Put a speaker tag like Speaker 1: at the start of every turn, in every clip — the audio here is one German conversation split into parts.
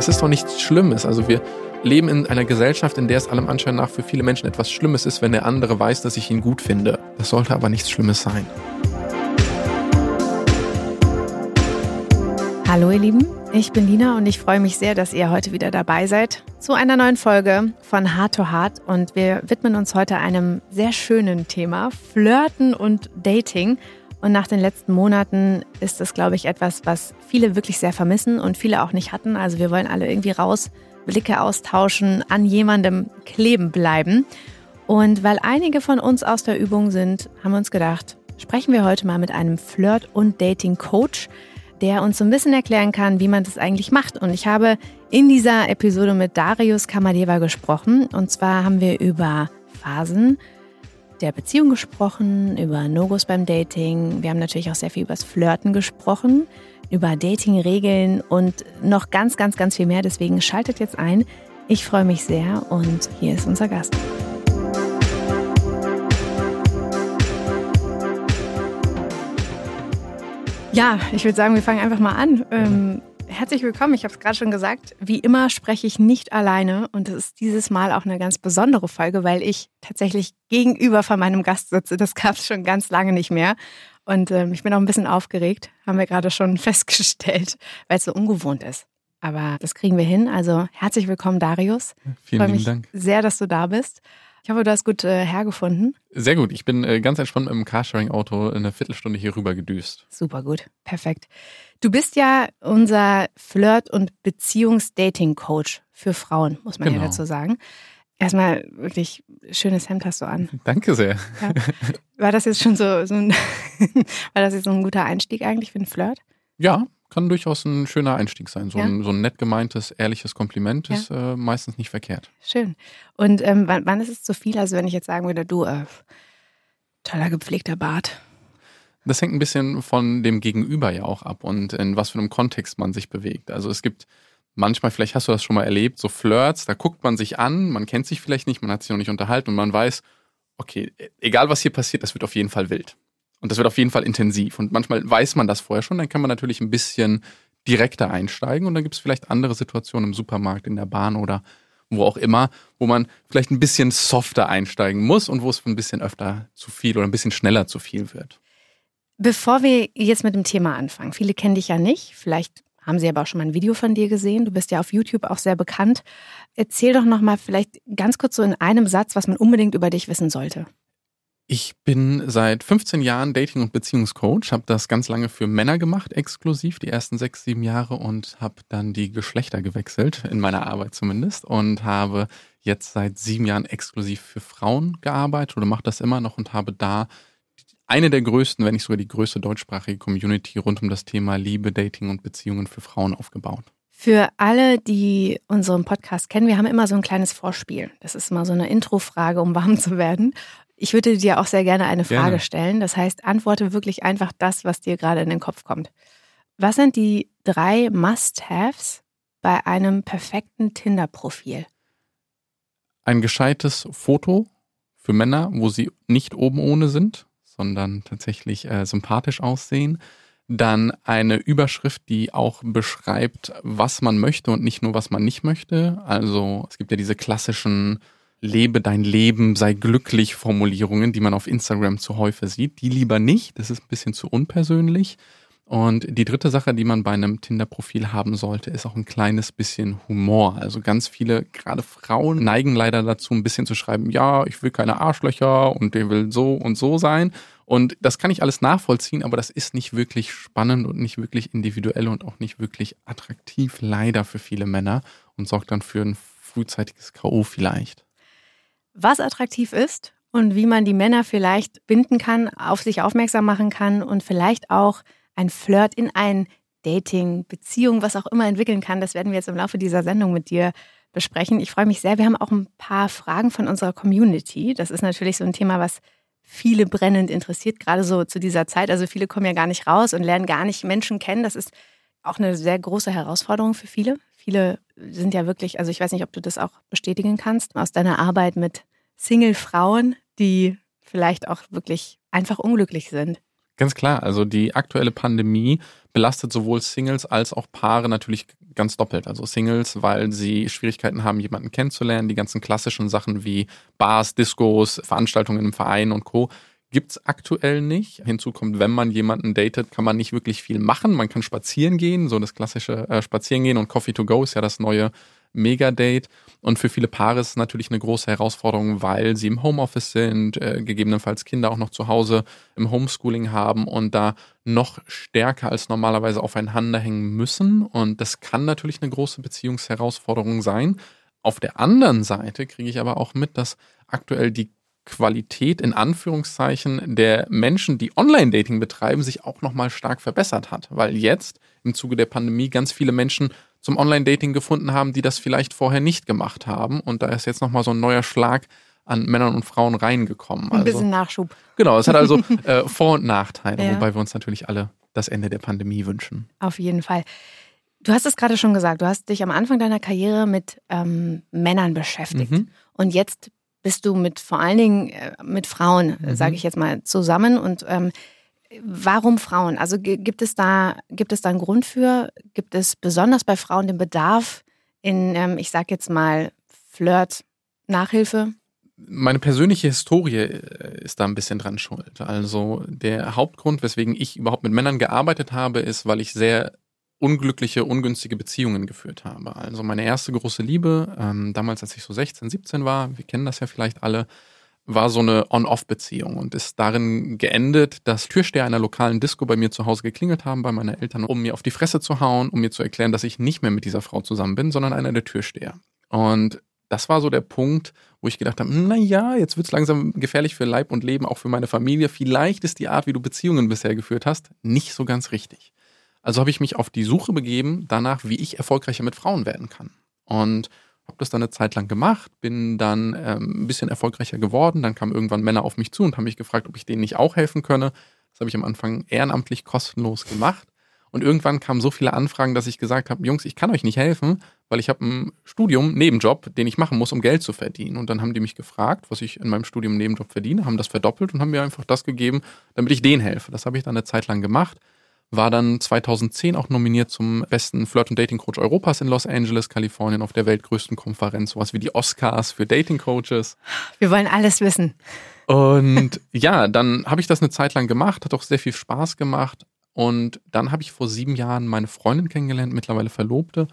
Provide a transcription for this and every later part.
Speaker 1: Es ist doch nichts Schlimmes. Also wir leben in einer Gesellschaft, in der es allem Anschein nach für viele Menschen etwas Schlimmes ist, wenn der andere weiß, dass ich ihn gut finde. Das sollte aber nichts Schlimmes sein.
Speaker 2: Hallo ihr Lieben, ich bin Lina und ich freue mich sehr, dass ihr heute wieder dabei seid zu einer neuen Folge von Heart to Heart und wir widmen uns heute einem sehr schönen Thema, Flirten und Dating. Und nach den letzten Monaten ist es, glaube ich, etwas, was viele wirklich sehr vermissen und viele auch nicht hatten. Also wir wollen alle irgendwie raus, Blicke austauschen, an jemandem kleben bleiben. Und weil einige von uns aus der Übung sind, haben wir uns gedacht, sprechen wir heute mal mit einem Flirt- und Dating-Coach, der uns so ein bisschen erklären kann, wie man das eigentlich macht. Und ich habe in dieser Episode mit Darius Kamadeva gesprochen. Und zwar haben wir über Phasen, der Beziehung gesprochen, über No-Gos beim Dating. Wir haben natürlich auch sehr viel über das Flirten gesprochen, über Dating-Regeln und noch ganz, ganz, ganz viel mehr. Deswegen schaltet jetzt ein. Ich freue mich sehr und hier ist unser Gast. Ja, ich würde sagen, wir fangen einfach mal an. Ähm, herzlich willkommen. Ich habe es gerade schon gesagt. Wie immer spreche ich nicht alleine und es ist dieses Mal auch eine ganz besondere Folge, weil ich tatsächlich gegenüber von meinem Gast sitze. Das gab es schon ganz lange nicht mehr. Und ähm, ich bin auch ein bisschen aufgeregt, haben wir gerade schon festgestellt, weil es so ungewohnt ist. Aber das kriegen wir hin. Also herzlich willkommen, Darius.
Speaker 1: Vielen
Speaker 2: lieben
Speaker 1: Dank.
Speaker 2: Sehr, dass du da bist. Ich hoffe, du hast gut äh, hergefunden.
Speaker 1: Sehr gut. Ich bin äh, ganz entspannt im Carsharing-Auto eine Viertelstunde hier rüber gedüst.
Speaker 2: Super gut. Perfekt. Du bist ja unser Flirt- und Beziehungs-Dating-Coach für Frauen, muss man
Speaker 1: Genau.
Speaker 2: ja dazu sagen. Erstmal wirklich schönes Hemd hast du an.
Speaker 1: Danke sehr.
Speaker 2: Ja. War das jetzt schon so, so ein, war das jetzt so ein guter Einstieg eigentlich für einen Flirt?
Speaker 1: Ja, kann durchaus ein schöner Einstieg sein. So,
Speaker 2: Ja.
Speaker 1: ein, so ein nett gemeintes, ehrliches Kompliment ist äh, meistens nicht verkehrt.
Speaker 2: Schön. Und ähm, wann, wann ist es zu viel? Also wenn ich jetzt sagen würde, du, äh, toller gepflegter Bart.
Speaker 1: Das hängt ein bisschen von dem Gegenüber ja auch ab und in was für einem Kontext man sich bewegt. Also es gibt manchmal, vielleicht hast du das schon mal erlebt, so Flirts, da guckt man sich an, man kennt sich vielleicht nicht, man hat sich noch nicht unterhalten und man weiß, okay, egal was hier passiert, das wird auf jeden Fall wild. Und das wird auf jeden Fall intensiv. Und manchmal weiß man das vorher schon, dann kann man natürlich ein bisschen direkter einsteigen und dann gibt es vielleicht andere Situationen im Supermarkt, in der Bahn oder wo auch immer, wo man vielleicht ein bisschen softer einsteigen muss und wo es ein bisschen öfter zu viel oder ein bisschen schneller zu viel wird.
Speaker 2: Bevor wir jetzt mit dem Thema anfangen, viele kennen dich ja nicht, vielleicht haben sie aber auch schon mal ein Video von dir gesehen. Du bist ja auf YouTube auch sehr bekannt. Erzähl doch noch mal vielleicht ganz kurz so in einem Satz, was man unbedingt über dich wissen sollte.
Speaker 1: Ich bin seit 15 Jahren Dating- und Beziehungscoach, habe das ganz lange für Männer gemacht, exklusiv, die ersten sechs, sieben Jahre und habe dann die Geschlechter gewechselt, in meiner Arbeit zumindest, und habe jetzt seit sieben Jahren exklusiv für Frauen gearbeitet oder mache das immer noch und habe da eine der größten, wenn nicht sogar die größte deutschsprachige Community rund um das Thema Liebe, Dating und Beziehungen für Frauen aufgebaut.
Speaker 2: Für alle, die unseren Podcast kennen, wir haben immer so ein kleines Vorspiel. Das ist immer so eine Introfrage, um warm zu werden. Ich würde dir auch sehr gerne eine Frage
Speaker 1: Gerne.
Speaker 2: stellen. Das heißt, antworte wirklich einfach das, was dir gerade in den Kopf kommt. Was sind die drei Must-Haves bei einem perfekten Tinder-Profil?
Speaker 1: Ein gescheites Foto für Männer, wo sie nicht oben ohne sind, sondern tatsächlich äh, sympathisch aussehen. Dann eine Überschrift, die auch beschreibt, was man möchte und nicht nur, was man nicht möchte. Also es gibt ja diese klassischen Lebe dein Leben, sei glücklich Formulierungen, die man auf Instagram zu häufig sieht. Die lieber nicht, das ist ein bisschen zu unpersönlich. Und die dritte Sache, die man bei einem Tinder-Profil haben sollte, ist auch ein kleines bisschen Humor. Also ganz viele, gerade Frauen, neigen leider dazu, ein bisschen zu schreiben, ja, ich will keine Arschlöcher und der will so und so sein. Und das kann ich alles nachvollziehen, aber das ist nicht wirklich spannend und nicht wirklich individuell und auch nicht wirklich attraktiv, leider für viele Männer und sorgt dann für ein frühzeitiges K.O. vielleicht.
Speaker 2: Was attraktiv ist und wie man die Männer vielleicht binden kann, auf sich aufmerksam machen kann und vielleicht auch ein Flirt in ein Dating, Beziehung, was auch immer entwickeln kann. Das werden wir jetzt im Laufe dieser Sendung mit dir besprechen. Ich freue mich sehr. Wir haben auch ein paar Fragen von unserer Community. Das ist natürlich so ein Thema, was viele brennend interessiert, gerade so zu dieser Zeit. Also viele kommen ja gar nicht raus und lernen gar nicht Menschen kennen. Das ist auch eine sehr große Herausforderung für viele. Viele sind ja wirklich, also ich weiß nicht, ob du das auch bestätigen kannst, aus deiner Arbeit mit Single-Frauen, die vielleicht auch wirklich einfach unglücklich sind.
Speaker 1: Ganz klar, also die aktuelle Pandemie belastet sowohl Singles als auch Paare natürlich ganz doppelt. Also Singles, weil sie Schwierigkeiten haben, jemanden kennenzulernen. Die ganzen klassischen Sachen wie Bars, Discos, Veranstaltungen im Verein und Co. gibt's aktuell nicht. Hinzu kommt, wenn man jemanden datet, kann man nicht wirklich viel machen. Man kann spazieren gehen, so das klassische äh, Spazierengehen und Coffee to go ist ja das neue Mega-Date. Und für viele Paare ist es natürlich eine große Herausforderung, weil sie im Homeoffice sind, äh, gegebenenfalls Kinder auch noch zu Hause im Homeschooling haben und da noch stärker als normalerweise aufeinander hängen müssen. Und das kann natürlich eine große Beziehungsherausforderung sein. Auf der anderen Seite kriege ich aber auch mit, dass aktuell die Qualität in Anführungszeichen der Menschen, die Online-Dating betreiben, sich auch nochmal stark verbessert hat, weil jetzt im Zuge der Pandemie ganz viele Menschen zum Online-Dating gefunden haben, die das vielleicht vorher nicht gemacht haben. Und da ist jetzt nochmal so ein neuer Schlag an Männern und Frauen reingekommen.
Speaker 2: Ein bisschen Nachschub.
Speaker 1: Genau, es hat also äh, Vor- und Nachteile, ja. wobei wir uns natürlich alle das Ende der Pandemie wünschen.
Speaker 2: Auf jeden Fall. Du hast es gerade schon gesagt, du hast dich am Anfang deiner Karriere mit ähm, Männern beschäftigt. Mhm. Und jetzt bist du mit vor allen Dingen äh, mit Frauen, mhm. sage ich jetzt mal, zusammen. Und ähm, Warum Frauen? Also gibt es da gibt es da einen Grund für? Gibt es besonders bei Frauen den Bedarf in, ähm, ich sag jetzt mal Flirt, Nachhilfe?
Speaker 1: Meine persönliche Historie äh, ist da ein bisschen dran schuld. Also der Hauptgrund, weswegen ich überhaupt mit Männern gearbeitet habe, ist, weil ich sehr unglückliche, ungünstige Beziehungen geführt habe. Also meine erste große Liebe, ähm, damals als ich so 16, 17 war, wir kennen das ja vielleicht alle, war so eine On-Off-Beziehung und ist darin geendet, dass Türsteher einer lokalen Disco bei mir zu Hause geklingelt haben, bei meinen Eltern, um mir auf die Fresse zu hauen, um mir zu erklären, dass ich nicht mehr mit dieser Frau zusammen bin, sondern einer der Türsteher. Und das war so der Punkt, wo ich gedacht habe, na ja, jetzt wird's langsam gefährlich für Leib und Leben, auch für meine Familie. Vielleicht ist die Art, wie du Beziehungen bisher geführt hast, nicht so ganz richtig. Also habe ich mich auf die Suche begeben danach, wie ich erfolgreicher mit Frauen werden kann. Und habe das dann eine Zeit lang gemacht, bin dann ähm, ein bisschen erfolgreicher geworden. Dann kamen irgendwann Männer auf mich zu und haben mich gefragt, ob ich denen nicht auch helfen könne. Das habe ich am Anfang ehrenamtlich kostenlos gemacht. Und irgendwann kamen so viele Anfragen, dass ich gesagt habe, Jungs, ich kann euch nicht helfen, weil ich habe ein Studium, Nebenjob, den ich machen muss, um Geld zu verdienen. Und dann haben die mich gefragt, was ich in meinem Studium Nebenjob verdiene, haben das verdoppelt und haben mir einfach das gegeben, damit ich denen helfe. Das habe ich dann eine Zeit lang gemacht war dann 2010 auch nominiert zum besten Flirt- und Dating-Coach Europas in Los Angeles, Kalifornien, auf der weltgrößten Konferenz, sowas wie die Oscars für Dating-Coaches.
Speaker 2: Wir wollen alles wissen.
Speaker 1: Und ja, dann habe ich das eine Zeit lang gemacht, hat auch sehr viel Spaß gemacht. Und dann habe ich vor sieben Jahren meine Freundin kennengelernt, mittlerweile Verlobte.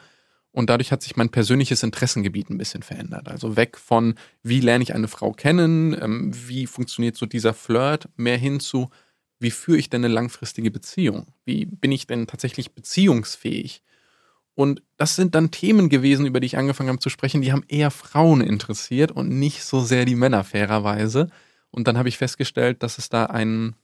Speaker 1: Und dadurch hat sich mein persönliches Interessengebiet ein bisschen verändert. Also weg von, wie lerne ich eine Frau kennen, ähm, wie funktioniert so dieser Flirt, mehr hin zu, wie führe ich denn eine langfristige Beziehung? Wie bin ich denn tatsächlich beziehungsfähig? Und das sind dann Themen gewesen, über die ich angefangen habe zu sprechen, die haben eher Frauen interessiert und nicht so sehr die Männer fairerweise. Und dann habe ich festgestellt, dass es da ein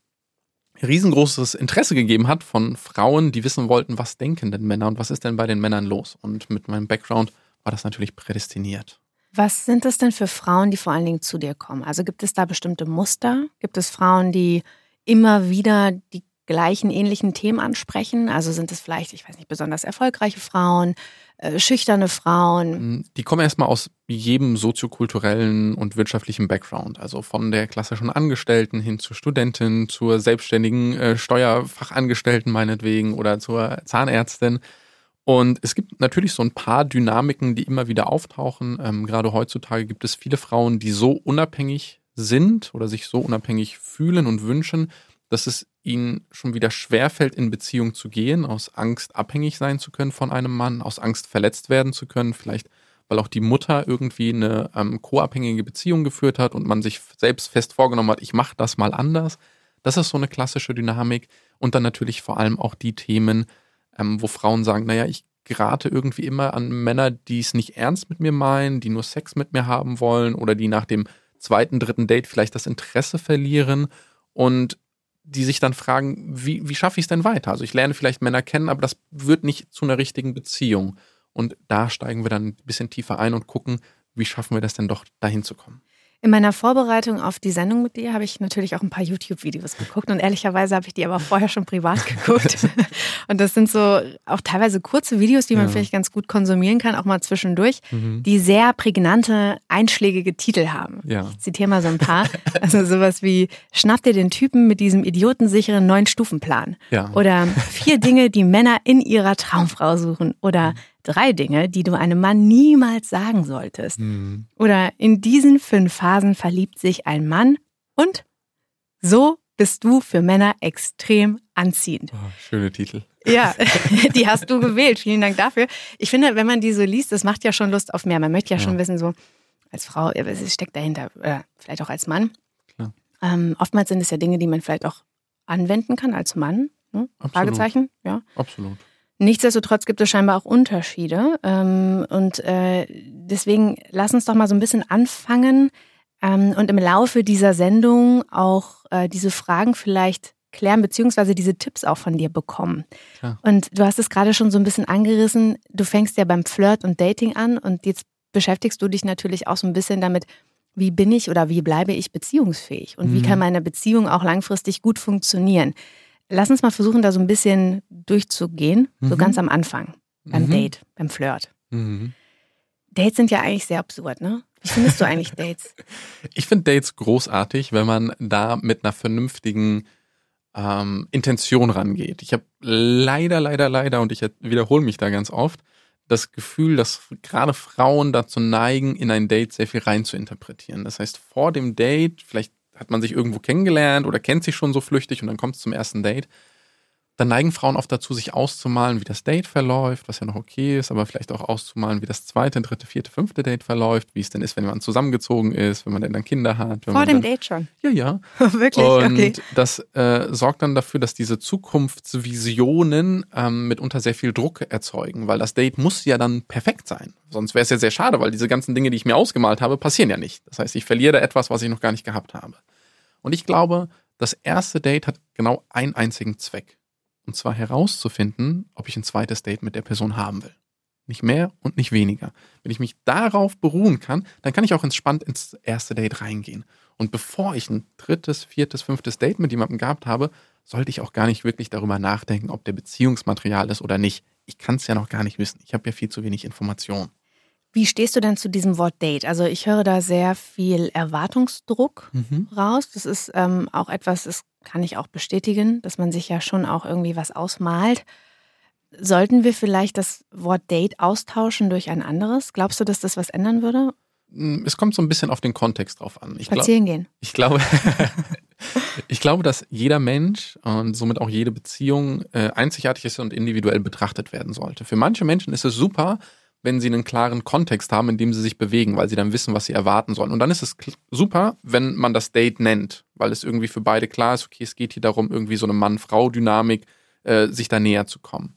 Speaker 1: riesengroßes Interesse gegeben hat von Frauen, die wissen wollten, was denken denn Männer und was ist denn bei den Männern los? Und mit meinem Background war das natürlich prädestiniert.
Speaker 2: Was sind das denn für Frauen, die vor allen Dingen zu dir kommen? Also gibt es da bestimmte Muster? Gibt es Frauen, die immer wieder die gleichen ähnlichen Themen ansprechen? Also sind es vielleicht, ich weiß nicht, besonders erfolgreiche Frauen, äh, schüchterne Frauen?
Speaker 1: Mm, die kommen erstmal aus jedem soziokulturellen und wirtschaftlichen Background. Also von der klassischen Angestellten hin zur Studentin, zur selbstständigen äh, Steuerfachangestellten meinetwegen oder zur Zahnärztin. Und es gibt natürlich so ein paar Dynamiken, die immer wieder auftauchen. Ähm, gerade heutzutage gibt es viele Frauen, die so unabhängig sind oder sich so unabhängig fühlen und wünschen, dass es ihnen schon wieder schwerfällt, in Beziehung zu gehen, aus Angst abhängig sein zu können von einem Mann, aus Angst verletzt werden zu können, vielleicht weil auch die Mutter irgendwie eine ähm, co-abhängige Beziehung geführt hat und man sich selbst fest vorgenommen hat, ich mache das mal anders. Das ist so eine klassische Dynamik. Und dann natürlich vor allem auch die Themen, ähm, wo Frauen sagen, naja, ich gerate irgendwie immer an Männer, die es nicht ernst mit mir meinen, die nur Sex mit mir haben wollen oder die nach dem zweiten, dritten Date vielleicht das Interesse verlieren und die sich dann fragen, wie, wie schaffe ich es denn weiter? Also ich lerne vielleicht Männer kennen, aber das wird nicht zu einer richtigen Beziehung. Und da steigen wir dann ein bisschen tiefer ein und gucken, wie schaffen wir das denn doch dahin zu kommen.
Speaker 2: In meiner Vorbereitung auf die Sendung mit dir habe ich natürlich auch ein paar YouTube-Videos geguckt und ehrlicherweise habe ich die aber vorher schon privat geguckt. und das sind so auch teilweise kurze Videos, die man ja. vielleicht ganz gut konsumieren kann, auch mal zwischendurch, mhm. die sehr prägnante, einschlägige Titel haben. Ja. Ich zitiere mal so ein paar. Also sowas wie Schnapp dir den Typen mit diesem idiotensicheren neun-Stufen-Plan. Ja. Oder vier Dinge, die Männer in ihrer Traumfrau suchen. Oder drei Dinge, die du einem Mann niemals sagen solltest. Mhm. Oder in diesen fünf Phasen verliebt sich ein Mann und so bist du für Männer extrem anziehend.
Speaker 1: Oh, schöne Titel.
Speaker 2: Ja, die hast du gewählt. Vielen Dank dafür. Ich finde, wenn man die so liest, das macht ja schon Lust auf mehr. Man möchte ja, ja. schon wissen, so als Frau, was steckt dahinter, oder vielleicht auch als Mann. Ähm, oftmals sind es ja Dinge, die man vielleicht auch anwenden kann als Mann. Ne? Fragezeichen, ja.
Speaker 1: Absolut.
Speaker 2: Nichtsdestotrotz gibt es scheinbar auch Unterschiede. Ähm, und äh, deswegen lass uns doch mal so ein bisschen anfangen ähm, und im Laufe dieser Sendung auch äh, diese Fragen vielleicht klären, beziehungsweise diese Tipps auch von dir bekommen. Ja. Und du hast es gerade schon so ein bisschen angerissen. Du fängst ja beim Flirt und Dating an und jetzt beschäftigst du dich natürlich auch so ein bisschen damit, wie bin ich oder wie bleibe ich beziehungsfähig und mhm. wie kann meine Beziehung auch langfristig gut funktionieren. Lass uns mal versuchen, da so ein bisschen durchzugehen, mhm. so ganz am Anfang, beim mhm. Date, beim Flirt. Mhm. Dates sind ja eigentlich sehr absurd, ne? Wie findest du eigentlich Dates?
Speaker 1: Ich finde Dates großartig, wenn man da mit einer vernünftigen ähm, Intention rangeht. Ich habe leider, leider, leider, und ich wiederhole mich da ganz oft, das Gefühl, dass gerade Frauen dazu neigen, in ein Date sehr viel rein zu interpretieren. Das heißt, vor dem Date, vielleicht hat man sich irgendwo kennengelernt oder kennt sich schon so flüchtig und dann kommt es zum ersten Date dann neigen Frauen oft dazu, sich auszumalen, wie das Date verläuft, was ja noch okay ist, aber vielleicht auch auszumalen, wie das zweite, dritte, vierte, fünfte Date verläuft, wie es denn ist, wenn man zusammengezogen ist, wenn man denn dann Kinder hat.
Speaker 2: Vor dem
Speaker 1: dann,
Speaker 2: Date schon?
Speaker 1: Ja, ja.
Speaker 2: Wirklich?
Speaker 1: Und
Speaker 2: okay.
Speaker 1: das äh, sorgt dann dafür, dass diese Zukunftsvisionen ähm, mitunter sehr viel Druck erzeugen, weil das Date muss ja dann perfekt sein. Sonst wäre es ja sehr schade, weil diese ganzen Dinge, die ich mir ausgemalt habe, passieren ja nicht. Das heißt, ich verliere etwas, was ich noch gar nicht gehabt habe. Und ich glaube, das erste Date hat genau einen einzigen Zweck. Und zwar herauszufinden, ob ich ein zweites Date mit der Person haben will. Nicht mehr und nicht weniger. Wenn ich mich darauf beruhen kann, dann kann ich auch entspannt ins erste Date reingehen. Und bevor ich ein drittes, viertes, fünftes Date mit jemandem gehabt habe, sollte ich auch gar nicht wirklich darüber nachdenken, ob der Beziehungsmaterial ist oder nicht. Ich kann es ja noch gar nicht wissen. Ich habe ja viel zu wenig Informationen.
Speaker 2: Wie stehst du denn zu diesem Wort Date? Also ich höre da sehr viel Erwartungsdruck mhm. raus. Das ist ähm, auch etwas, das kann ich auch bestätigen, dass man sich ja schon auch irgendwie was ausmalt. Sollten wir vielleicht das Wort Date austauschen durch ein anderes? Glaubst du, dass das was ändern würde?
Speaker 1: Hm, es kommt so ein bisschen auf den Kontext drauf an.
Speaker 2: Ich Spazieren gehen.
Speaker 1: Ich glaube, ich glaube, dass jeder Mensch und somit auch jede Beziehung äh, einzigartig ist und individuell betrachtet werden sollte. Für manche Menschen ist es super, wenn sie einen klaren Kontext haben, in dem sie sich bewegen, weil sie dann wissen, was sie erwarten sollen. Und dann ist es super, wenn man das Date nennt, weil es irgendwie für beide klar ist, okay, es geht hier darum, irgendwie so eine Mann-Frau-Dynamik, äh, sich da näher zu kommen.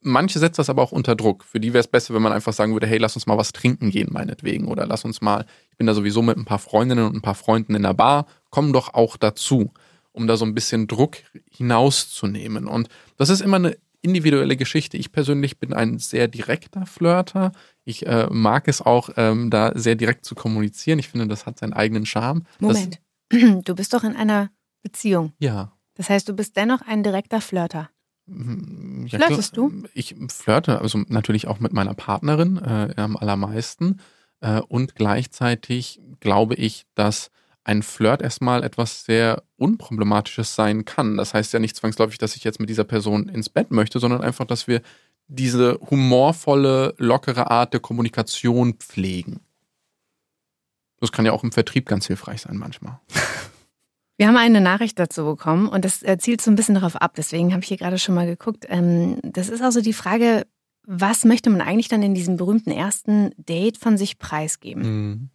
Speaker 1: Manche setzt das aber auch unter Druck. Für die wäre es besser, wenn man einfach sagen würde, hey, lass uns mal was trinken gehen, meinetwegen. Oder lass uns mal, ich bin da sowieso mit ein paar Freundinnen und ein paar Freunden in der Bar, komm doch auch dazu, um da so ein bisschen Druck hinauszunehmen. Und das ist immer eine individuelle Geschichte. Ich persönlich bin ein sehr direkter Flirter. Ich äh, mag es auch, ähm, da sehr direkt zu kommunizieren. Ich finde, das hat seinen eigenen Charme.
Speaker 2: Moment, das, du bist doch in einer Beziehung.
Speaker 1: Ja.
Speaker 2: Das heißt, du bist dennoch ein direkter Flirter.
Speaker 1: Mhm, ja, Flirtest du? Ich flirte also natürlich auch mit meiner Partnerin äh, am allermeisten. Äh, und gleichzeitig glaube ich, dass ein Flirt erstmal etwas sehr Unproblematisches sein kann. Das heißt ja nicht zwangsläufig, dass ich jetzt mit dieser Person ins Bett möchte, sondern einfach, dass wir diese humorvolle, lockere Art der Kommunikation pflegen. Das kann ja auch im Vertrieb ganz hilfreich sein manchmal.
Speaker 2: Wir haben eine Nachricht dazu bekommen und das zielt so ein bisschen darauf ab. Deswegen habe ich hier gerade schon mal geguckt. Ähm, das ist also die Frage, was möchte man eigentlich dann in diesem berühmten ersten Date von sich preisgeben? Mhm.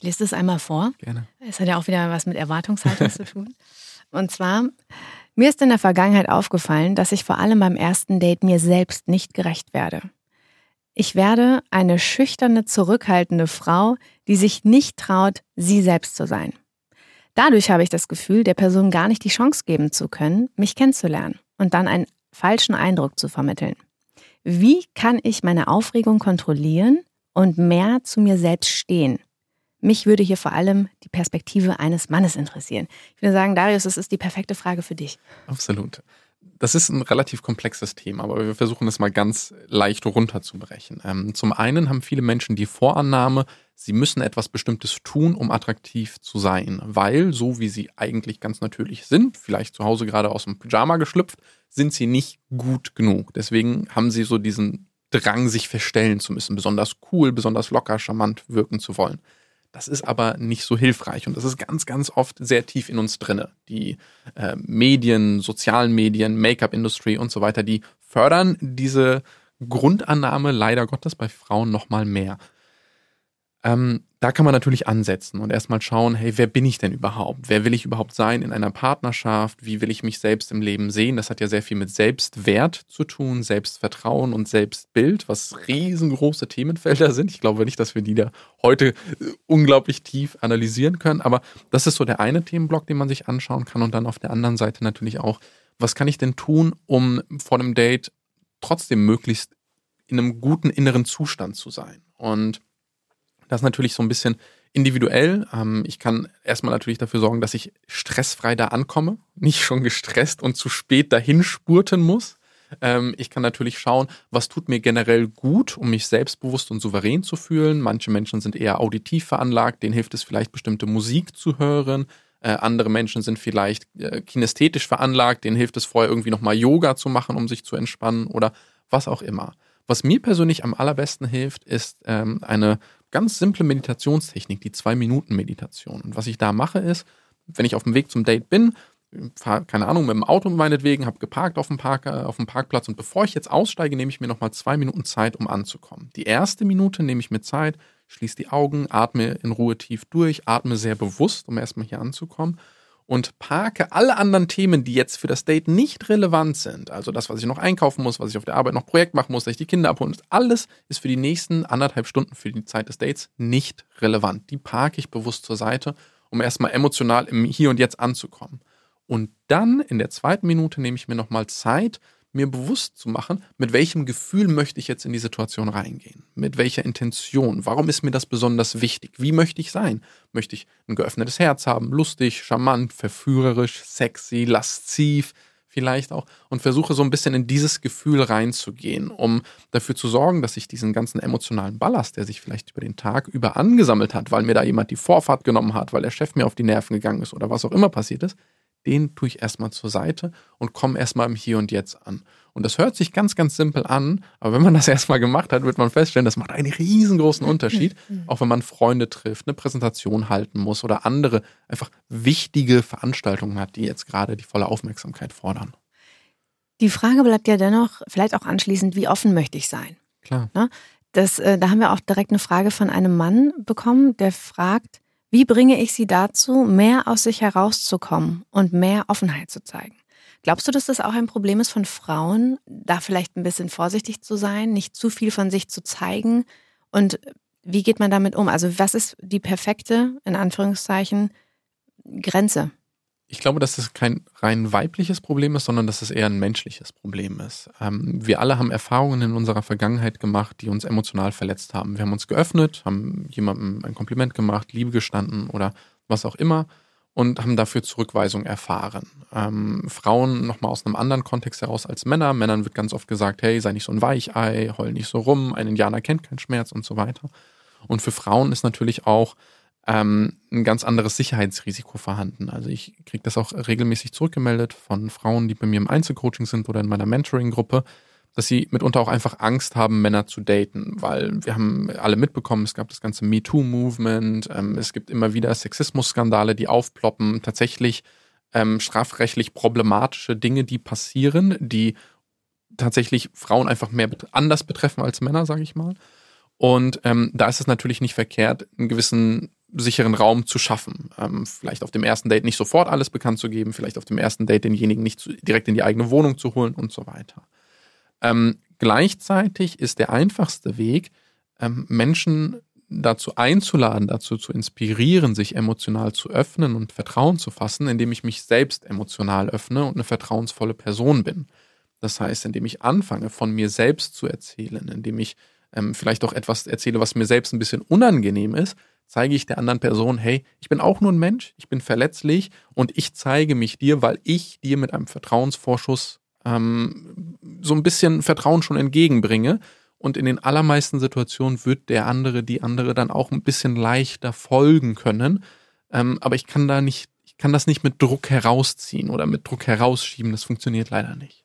Speaker 2: Ich lese das einmal vor.
Speaker 1: Gerne.
Speaker 2: Es hat ja auch wieder was mit Erwartungshaltung zu tun. Und zwar, mir ist in der Vergangenheit aufgefallen, dass ich vor allem beim ersten Date mir selbst nicht gerecht werde. Ich werde eine schüchterne, zurückhaltende Frau, die sich nicht traut, sie selbst zu sein. Dadurch habe ich das Gefühl, der Person gar nicht die Chance geben zu können, mich kennenzulernen und dann einen falschen Eindruck zu vermitteln. Wie kann ich meine Aufregung kontrollieren und mehr zu mir selbst stehen? Mich würde hier vor allem die Perspektive eines Mannes interessieren. Ich würde sagen, Darius, das ist die perfekte Frage für dich.
Speaker 1: Absolut. Das ist ein relativ komplexes Thema, aber wir versuchen es mal ganz leicht runterzubrechen. Ähm, zum einen haben viele Menschen die Vorannahme, sie müssen etwas Bestimmtes tun, um attraktiv zu sein, weil so wie sie eigentlich ganz natürlich sind, vielleicht zu Hause gerade aus dem Pyjama geschlüpft, sind sie nicht gut genug. Deswegen haben sie so diesen Drang, sich verstellen zu müssen, besonders cool, besonders locker, charmant wirken zu wollen. Das ist aber nicht so hilfreich und das ist ganz, ganz oft sehr tief in uns drinne. Die äh, Medien, sozialen Medien, Make-up-Industrie und so weiter, die fördern diese Grundannahme leider Gottes bei Frauen nochmal mehr. Ähm, da kann man natürlich ansetzen und erstmal schauen, hey, wer bin ich denn überhaupt? Wer will ich überhaupt sein in einer Partnerschaft? Wie will ich mich selbst im Leben sehen? Das hat ja sehr viel mit Selbstwert zu tun, Selbstvertrauen und Selbstbild, was riesengroße Themenfelder sind. Ich glaube nicht, dass wir die da heute äh, unglaublich tief analysieren können, aber das ist so der eine Themenblock, den man sich anschauen kann und dann auf der anderen Seite natürlich auch, was kann ich denn tun, um vor dem Date trotzdem möglichst in einem guten inneren Zustand zu sein? Und das ist natürlich so ein bisschen individuell. Ähm, ich kann erstmal natürlich dafür sorgen, dass ich stressfrei da ankomme, nicht schon gestresst und zu spät dahin spurten muss. Ähm, ich kann natürlich schauen, was tut mir generell gut, um mich selbstbewusst und souverän zu fühlen. Manche Menschen sind eher auditiv veranlagt, denen hilft es vielleicht bestimmte Musik zu hören. Äh, andere Menschen sind vielleicht äh, kinästhetisch veranlagt, denen hilft es vorher irgendwie nochmal Yoga zu machen, um sich zu entspannen oder was auch immer. Was mir persönlich am allerbesten hilft, ist ähm, eine ganz simple Meditationstechnik, die Zwei-Minuten-Meditation. Und was ich da mache, ist, wenn ich auf dem Weg zum Date bin, fahre, keine Ahnung, mit dem Auto meinetwegen, habe geparkt auf dem, Park, äh, auf dem Parkplatz und bevor ich jetzt aussteige, nehme ich mir nochmal zwei Minuten Zeit, um anzukommen. Die erste Minute nehme ich mir Zeit, schließe die Augen, atme in Ruhe tief durch, atme sehr bewusst, um erstmal hier anzukommen und parke alle anderen Themen, die jetzt für das Date nicht relevant sind, also das, was ich noch einkaufen muss, was ich auf der Arbeit noch Projekt machen muss, dass ich die Kinder abholen muss, alles ist für die nächsten anderthalb Stunden für die Zeit des Dates nicht relevant. Die parke ich bewusst zur Seite, um erstmal emotional im Hier und Jetzt anzukommen. Und dann in der zweiten Minute nehme ich mir nochmal Zeit, mir bewusst zu machen, mit welchem Gefühl möchte ich jetzt in die Situation reingehen? Mit welcher Intention? Warum ist mir das besonders wichtig? Wie möchte ich sein? Möchte ich ein geöffnetes Herz haben, lustig, charmant, verführerisch, sexy, lasziv, vielleicht auch und versuche so ein bisschen in dieses Gefühl reinzugehen, um dafür zu sorgen, dass ich diesen ganzen emotionalen Ballast, der sich vielleicht über den Tag über angesammelt hat, weil mir da jemand die Vorfahrt genommen hat, weil der Chef mir auf die Nerven gegangen ist oder was auch immer passiert ist, den tue ich erstmal zur Seite und komme erstmal im Hier und Jetzt an. Und das hört sich ganz, ganz simpel an, aber wenn man das erstmal gemacht hat, wird man feststellen, das macht einen riesengroßen Unterschied, auch wenn man Freunde trifft, eine Präsentation halten muss oder andere einfach wichtige Veranstaltungen hat, die jetzt gerade die volle Aufmerksamkeit fordern.
Speaker 2: Die Frage bleibt ja dennoch, vielleicht auch anschließend, wie offen möchte ich sein?
Speaker 1: Klar.
Speaker 2: Ne? Das, äh, da haben wir auch direkt eine Frage von einem Mann bekommen, der fragt, wie bringe ich sie dazu, mehr aus sich herauszukommen und mehr Offenheit zu zeigen? Glaubst du, dass das auch ein Problem ist von Frauen, da vielleicht ein bisschen vorsichtig zu sein, nicht zu viel von sich zu zeigen? Und wie geht man damit um? Also was ist die perfekte, in Anführungszeichen, Grenze?
Speaker 1: Ich glaube, dass es kein rein weibliches Problem ist, sondern dass es eher ein menschliches Problem ist. Ähm, wir alle haben Erfahrungen in unserer Vergangenheit gemacht, die uns emotional verletzt haben. Wir haben uns geöffnet, haben jemandem ein Kompliment gemacht, Liebe gestanden oder was auch immer und haben dafür Zurückweisung erfahren. Ähm, Frauen nochmal aus einem anderen Kontext heraus als Männer. Männern wird ganz oft gesagt, hey, sei nicht so ein Weichei, heul nicht so rum, ein Indianer kennt keinen Schmerz und so weiter. Und für Frauen ist natürlich auch ähm, ein ganz anderes Sicherheitsrisiko vorhanden. Also ich kriege das auch regelmäßig zurückgemeldet von Frauen, die bei mir im Einzelcoaching sind oder in meiner Mentoring-Gruppe, dass sie mitunter auch einfach Angst haben, Männer zu daten, weil wir haben alle mitbekommen, es gab das ganze MeToo-Movement, ähm, es gibt immer wieder Sexismus-Skandale, die aufploppen, tatsächlich ähm, strafrechtlich problematische Dinge, die passieren, die tatsächlich Frauen einfach mehr anders betreffen als Männer, sage ich mal. Und ähm, da ist es natürlich nicht verkehrt, einen gewissen sicheren Raum zu schaffen. Ähm, vielleicht auf dem ersten Date nicht sofort alles bekannt zu geben, vielleicht auf dem ersten Date denjenigen nicht zu, direkt in die eigene Wohnung zu holen und so weiter. Ähm, gleichzeitig ist der einfachste Weg, ähm, Menschen dazu einzuladen, dazu zu inspirieren, sich emotional zu öffnen und Vertrauen zu fassen, indem ich mich selbst emotional öffne und eine vertrauensvolle Person bin. Das heißt, indem ich anfange, von mir selbst zu erzählen, indem ich ähm, vielleicht auch etwas erzähle, was mir selbst ein bisschen unangenehm ist, zeige ich der anderen Person, hey, ich bin auch nur ein Mensch, ich bin verletzlich und ich zeige mich dir, weil ich dir mit einem Vertrauensvorschuss ähm, so ein bisschen Vertrauen schon entgegenbringe. Und in den allermeisten Situationen wird der andere, die andere dann auch ein bisschen leichter folgen können. Ähm, aber ich kann da nicht, ich kann das nicht mit Druck herausziehen oder mit Druck herausschieben. Das funktioniert leider nicht.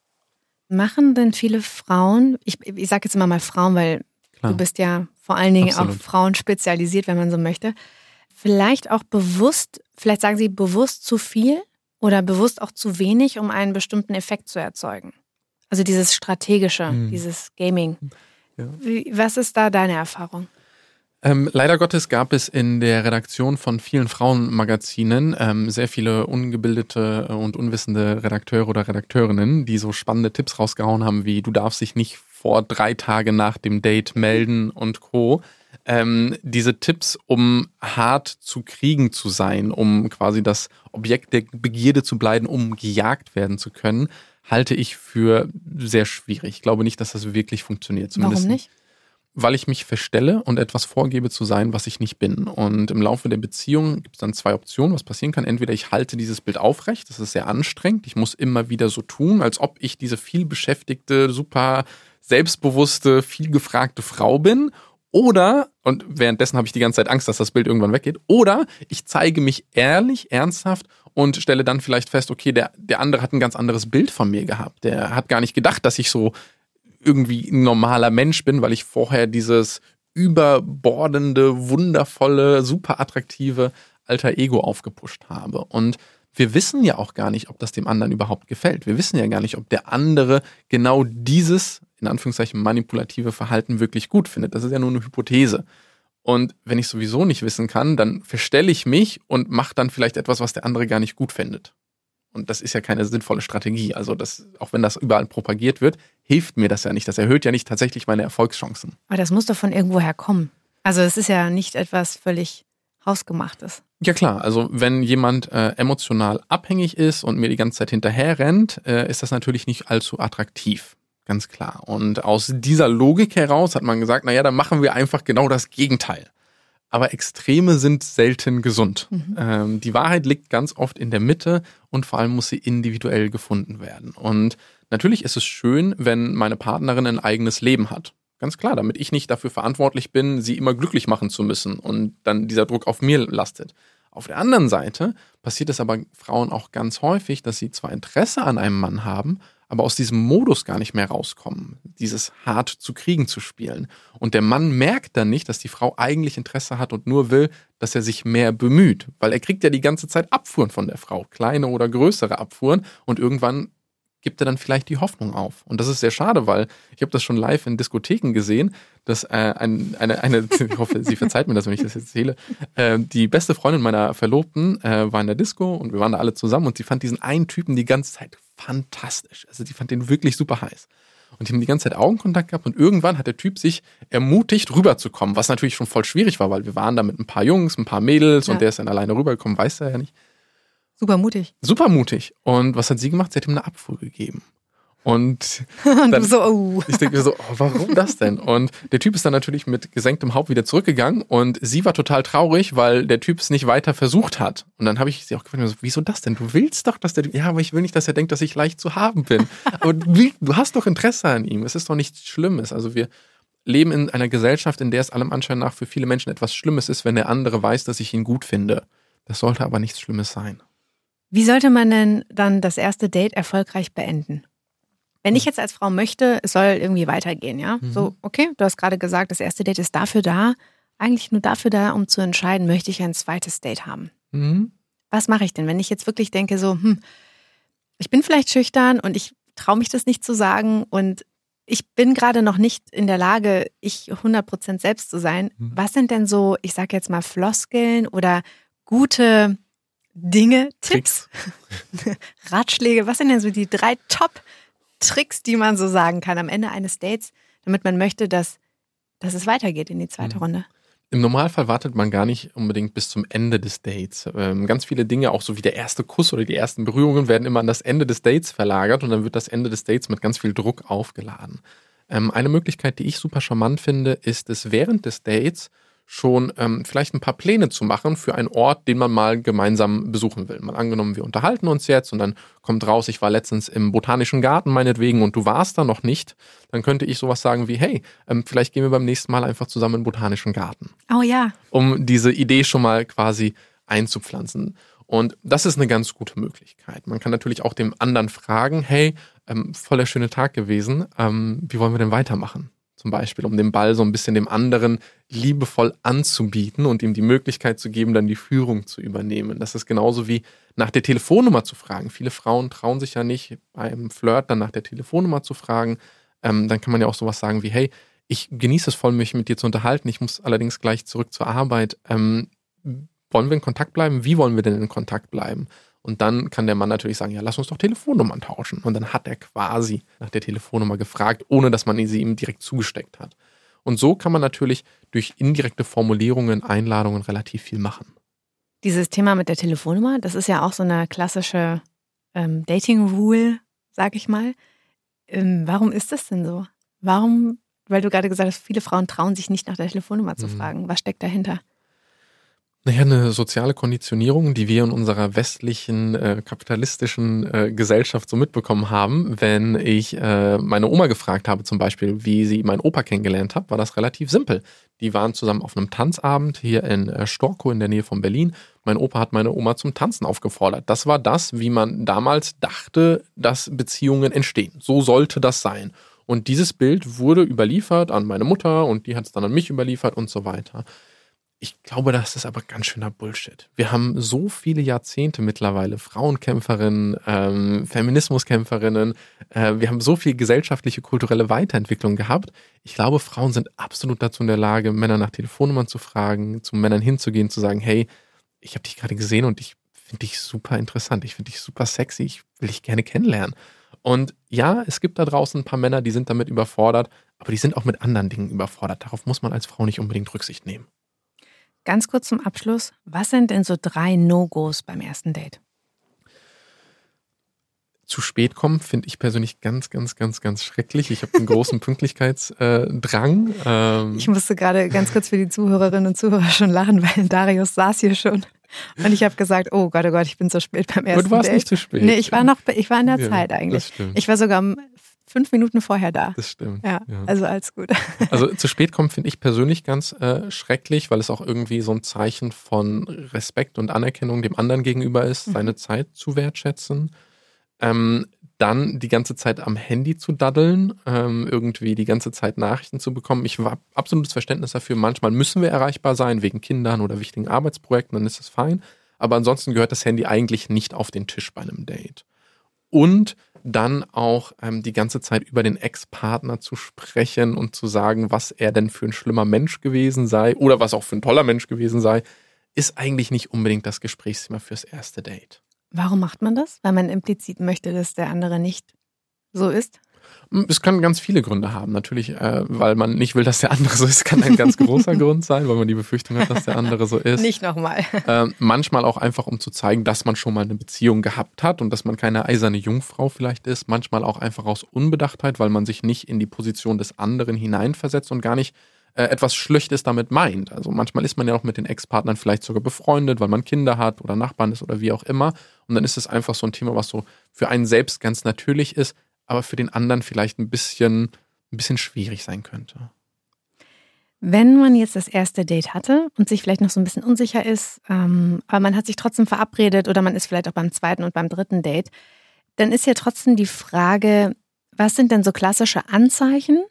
Speaker 2: Machen denn viele Frauen, ich, ich sage jetzt immer mal Frauen, weil Klar. du bist ja vor allen Dingen Absolut. auf Frauen spezialisiert, wenn man so möchte, vielleicht auch bewusst, vielleicht sagen sie bewusst zu viel oder bewusst auch zu wenig, um einen bestimmten Effekt zu erzeugen. Also dieses strategische, hm. dieses Gaming. Ja. Wie, was ist da deine Erfahrung?
Speaker 1: Ähm, leider Gottes gab es in der Redaktion von vielen Frauenmagazinen ähm, sehr viele ungebildete und unwissende Redakteure oder Redakteurinnen, die so spannende Tipps rausgehauen haben, wie du darfst dich nicht vor drei Tage nach dem Date melden und Co. Ähm, diese Tipps, um hart zu kriegen zu sein, um quasi das Objekt der Begierde zu bleiben, um gejagt werden zu können, halte ich für sehr schwierig. Ich glaube nicht, dass das wirklich funktioniert.
Speaker 2: Zumindest Warum nicht?
Speaker 1: Weil ich mich verstelle und etwas vorgebe zu sein, was ich nicht bin. Und im Laufe der Beziehung gibt es dann zwei Optionen, was passieren kann. Entweder ich halte dieses Bild aufrecht, das ist sehr anstrengend. Ich muss immer wieder so tun, als ob ich diese viel beschäftigte, super selbstbewusste, viel gefragte Frau bin. Oder, und währenddessen habe ich die ganze Zeit Angst, dass das Bild irgendwann weggeht, oder ich zeige mich ehrlich, ernsthaft und stelle dann vielleicht fest, okay, der, der andere hat ein ganz anderes Bild von mir gehabt. Der hat gar nicht gedacht, dass ich so irgendwie ein normaler Mensch bin, weil ich vorher dieses überbordende, wundervolle, super attraktive alter Ego aufgepusht habe. Und wir wissen ja auch gar nicht, ob das dem anderen überhaupt gefällt. Wir wissen ja gar nicht, ob der andere genau dieses in Anführungszeichen manipulative Verhalten wirklich gut findet. Das ist ja nur eine Hypothese. Und wenn ich sowieso nicht wissen kann, dann verstelle ich mich und mache dann vielleicht etwas, was der andere gar nicht gut findet. Und das ist ja keine sinnvolle Strategie. Also das, auch wenn das überall propagiert wird, hilft mir das ja nicht. Das erhöht ja nicht tatsächlich meine Erfolgschancen.
Speaker 2: Aber das muss doch von irgendwoher kommen. Also es ist ja nicht etwas völlig hausgemachtes.
Speaker 1: Ja klar, also wenn jemand äh, emotional abhängig ist und mir die ganze Zeit hinterher rennt, äh, ist das natürlich nicht allzu attraktiv. Ganz klar. Und aus dieser Logik heraus hat man gesagt, naja, dann machen wir einfach genau das Gegenteil. Aber Extreme sind selten gesund. Mhm. Ähm, die Wahrheit liegt ganz oft in der Mitte und vor allem muss sie individuell gefunden werden. Und natürlich ist es schön, wenn meine Partnerin ein eigenes Leben hat. Ganz klar, damit ich nicht dafür verantwortlich bin, sie immer glücklich machen zu müssen und dann dieser Druck auf mir lastet. Auf der anderen Seite passiert es aber Frauen auch ganz häufig, dass sie zwar Interesse an einem Mann haben, aber aus diesem Modus gar nicht mehr rauskommen, dieses hart zu kriegen zu spielen. Und der Mann merkt dann nicht, dass die Frau eigentlich Interesse hat und nur will, dass er sich mehr bemüht, weil er kriegt ja die ganze Zeit Abfuhren von der Frau, kleine oder größere Abfuhren und irgendwann gibt er dann vielleicht die Hoffnung auf. Und das ist sehr schade, weil ich habe das schon live in Diskotheken gesehen, dass äh, ein, eine, eine, ich hoffe, sie verzeiht mir das, wenn ich das jetzt erzähle, äh, die beste Freundin meiner Verlobten äh, war in der Disco und wir waren da alle zusammen und sie fand diesen einen Typen die ganze Zeit fantastisch. Also die fand den wirklich super heiß. Und die haben die ganze Zeit Augenkontakt gehabt und irgendwann hat der Typ sich ermutigt, rüberzukommen, was natürlich schon voll schwierig war, weil wir waren da mit ein paar Jungs, ein paar Mädels ja. und der ist dann alleine rübergekommen, weiß er ja nicht.
Speaker 2: Super mutig.
Speaker 1: Super mutig. Und was hat sie gemacht? Sie hat ihm eine Abfuhr gegeben. Und,
Speaker 2: und dann, so, oh.
Speaker 1: ich denke mir so, oh, warum das denn? Und der Typ ist dann natürlich mit gesenktem Haupt wieder zurückgegangen und sie war total traurig, weil der Typ es nicht weiter versucht hat. Und dann habe ich sie auch gefragt, so, wieso das denn? Du willst doch, dass der, ja, aber ich will nicht, dass er denkt, dass ich leicht zu haben bin. aber du, du hast doch Interesse an ihm. Es ist doch nichts Schlimmes. Also wir leben in einer Gesellschaft, in der es allem Anschein nach für viele Menschen etwas Schlimmes ist, wenn der andere weiß, dass ich ihn gut finde. Das sollte aber nichts Schlimmes sein.
Speaker 2: Wie sollte man denn dann das erste Date erfolgreich beenden? Wenn ich jetzt als Frau möchte, es soll irgendwie weitergehen, ja? Mhm. So, okay, du hast gerade gesagt, das erste Date ist dafür da, eigentlich nur dafür da, um zu entscheiden, möchte ich ein zweites Date haben. Mhm. Was mache ich denn, wenn ich jetzt wirklich denke, so, hm, ich bin vielleicht schüchtern und ich traue mich das nicht zu sagen und ich bin gerade noch nicht in der Lage, ich 100% selbst zu sein. Mhm. Was sind denn so, ich sage jetzt mal Floskeln oder gute Dinge, Tipps, Ratschläge? Was sind denn so die drei Top- Tricks, die man so sagen kann am Ende eines Dates, damit man möchte, dass, dass es weitergeht in die zweite mhm. Runde?
Speaker 1: Im Normalfall wartet man gar nicht unbedingt bis zum Ende des Dates. Ähm, ganz viele Dinge, auch so wie der erste Kuss oder die ersten Berührungen, werden immer an das Ende des Dates verlagert und dann wird das Ende des Dates mit ganz viel Druck aufgeladen. Ähm, eine Möglichkeit, die ich super charmant finde, ist es während des Dates schon ähm, vielleicht ein paar Pläne zu machen für einen Ort, den man mal gemeinsam besuchen will. Mal angenommen, wir unterhalten uns jetzt und dann kommt raus, ich war letztens im Botanischen Garten meinetwegen und du warst da noch nicht, dann könnte ich sowas sagen wie, hey, ähm, vielleicht gehen wir beim nächsten Mal einfach zusammen in den Botanischen Garten.
Speaker 2: Oh ja.
Speaker 1: Um diese Idee schon mal quasi einzupflanzen. Und das ist eine ganz gute Möglichkeit. Man kann natürlich auch dem anderen fragen, hey, ähm, voll der schöne Tag gewesen, ähm, wie wollen wir denn weitermachen? Zum Beispiel, um den Ball so ein bisschen dem anderen liebevoll anzubieten und ihm die Möglichkeit zu geben, dann die Führung zu übernehmen. Das ist genauso wie nach der Telefonnummer zu fragen. Viele Frauen trauen sich ja nicht beim Flirt dann nach der Telefonnummer zu fragen. Ähm, dann kann man ja auch sowas sagen wie, hey, ich genieße es voll, mich mit dir zu unterhalten. Ich muss allerdings gleich zurück zur Arbeit. Ähm, wollen wir in Kontakt bleiben? Wie wollen wir denn in Kontakt bleiben? Und dann kann der Mann natürlich sagen, ja, lass uns doch Telefonnummern tauschen. Und dann hat er quasi nach der Telefonnummer gefragt, ohne dass man sie ihm direkt zugesteckt hat. Und so kann man natürlich durch indirekte Formulierungen, Einladungen relativ viel machen.
Speaker 2: Dieses Thema mit der Telefonnummer, das ist ja auch so eine klassische ähm, Dating-Rule, sag ich mal. Ähm, warum ist das denn so? Warum, weil du gerade gesagt hast, viele Frauen trauen sich nicht nach der Telefonnummer zu mhm. fragen. Was steckt dahinter?
Speaker 1: Naja, eine soziale Konditionierung, die wir in unserer westlichen äh, kapitalistischen äh, Gesellschaft so mitbekommen haben. Wenn ich äh, meine Oma gefragt habe, zum Beispiel, wie sie meinen Opa kennengelernt hat, war das relativ simpel. Die waren zusammen auf einem Tanzabend hier in äh, Storkow in der Nähe von Berlin. Mein Opa hat meine Oma zum Tanzen aufgefordert. Das war das, wie man damals dachte, dass Beziehungen entstehen. So sollte das sein. Und dieses Bild wurde überliefert an meine Mutter und die hat es dann an mich überliefert und so weiter. Ich glaube, das ist aber ganz schöner Bullshit. Wir haben so viele Jahrzehnte mittlerweile Frauenkämpferinnen, ähm, Feminismuskämpferinnen. Äh, wir haben so viel gesellschaftliche, kulturelle Weiterentwicklung gehabt. Ich glaube, Frauen sind absolut dazu in der Lage, Männer nach Telefonnummern zu fragen, zu Männern hinzugehen, zu sagen, hey, ich habe dich gerade gesehen und ich finde dich super interessant, ich finde dich super sexy, ich will dich gerne kennenlernen. Und ja, es gibt da draußen ein paar Männer, die sind damit überfordert, aber die sind auch mit anderen Dingen überfordert. Darauf muss man als Frau nicht unbedingt Rücksicht nehmen.
Speaker 2: Ganz kurz zum Abschluss, was sind denn so drei No-Gos beim ersten Date?
Speaker 1: Zu spät kommen finde ich persönlich ganz, ganz, ganz, ganz schrecklich. Ich habe einen großen Pünktlichkeitsdrang.
Speaker 2: Ähm ich musste gerade ganz kurz für die Zuhörerinnen und Zuhörer schon lachen, weil Darius saß hier schon und ich habe gesagt, oh Gott, oh Gott, ich bin zu spät beim ersten Date.
Speaker 1: du warst
Speaker 2: Date.
Speaker 1: nicht zu spät.
Speaker 2: Nee, ich war noch, ich war in der ja, Zeit eigentlich. Ich war sogar fünf Minuten vorher da.
Speaker 1: Das stimmt.
Speaker 2: Ja, ja. also alles gut.
Speaker 1: Also zu spät kommen finde ich persönlich ganz äh, schrecklich, weil es auch irgendwie so ein Zeichen von Respekt und Anerkennung dem anderen gegenüber ist, mhm. seine Zeit zu wertschätzen. Ähm, dann die ganze Zeit am Handy zu daddeln, ähm, irgendwie die ganze Zeit Nachrichten zu bekommen. Ich habe absolutes Verständnis dafür. Manchmal müssen wir erreichbar sein, wegen Kindern oder wichtigen Arbeitsprojekten, dann ist es fein. Aber ansonsten gehört das Handy eigentlich nicht auf den Tisch bei einem Date. Und dann auch ähm, die ganze Zeit über den Ex-Partner zu sprechen und zu sagen, was er denn für ein schlimmer Mensch gewesen sei oder was auch für ein toller Mensch gewesen sei, ist eigentlich nicht unbedingt das Gesprächsthema fürs erste Date.
Speaker 2: Warum macht man das? Weil man implizit möchte, dass der andere nicht so ist?
Speaker 1: Es kann ganz viele Gründe haben. Natürlich, äh, weil man nicht will, dass der andere so ist, kann ein ganz großer Grund sein, weil man die Befürchtung hat, dass der andere so ist.
Speaker 2: Nicht nochmal.
Speaker 1: Äh, manchmal auch einfach, um zu zeigen, dass man schon mal eine Beziehung gehabt hat und dass man keine eiserne Jungfrau vielleicht ist. Manchmal auch einfach aus Unbedachtheit, weil man sich nicht in die Position des anderen hineinversetzt und gar nicht äh, etwas Schlechtes damit meint. Also manchmal ist man ja auch mit den Ex-Partnern vielleicht sogar befreundet, weil man Kinder hat oder Nachbarn ist oder wie auch immer. Und dann ist es einfach so ein Thema, was so für einen selbst ganz natürlich ist, aber für den anderen vielleicht ein bisschen, ein bisschen schwierig sein könnte.
Speaker 2: Wenn man jetzt das erste Date hatte und sich vielleicht noch so ein bisschen unsicher ist, ähm, aber man hat sich trotzdem verabredet oder man ist vielleicht auch beim zweiten und beim dritten Date, dann ist ja trotzdem die Frage, was sind denn so klassische Anzeichen,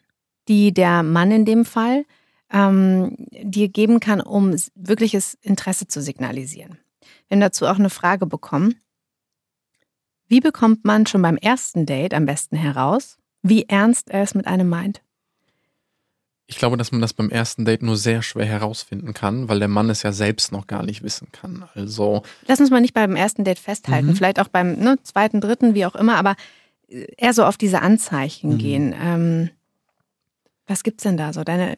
Speaker 2: die der Mann in dem Fall ähm, dir geben kann, um wirkliches Interesse zu signalisieren? Wir haben dazu auch eine Frage bekommen. Wie bekommt man schon beim ersten Date am besten heraus, wie ernst er es mit einem meint?
Speaker 1: Ich glaube, dass man das beim ersten Date nur sehr schwer herausfinden kann, weil der Mann es ja selbst noch gar nicht wissen kann. Also
Speaker 2: lass uns mal nicht beim ersten Date festhalten, mhm. vielleicht auch beim ne, zweiten, dritten, wie auch immer, aber eher so auf diese Anzeichen mhm. gehen. Ähm, was gibt's denn da so? Deine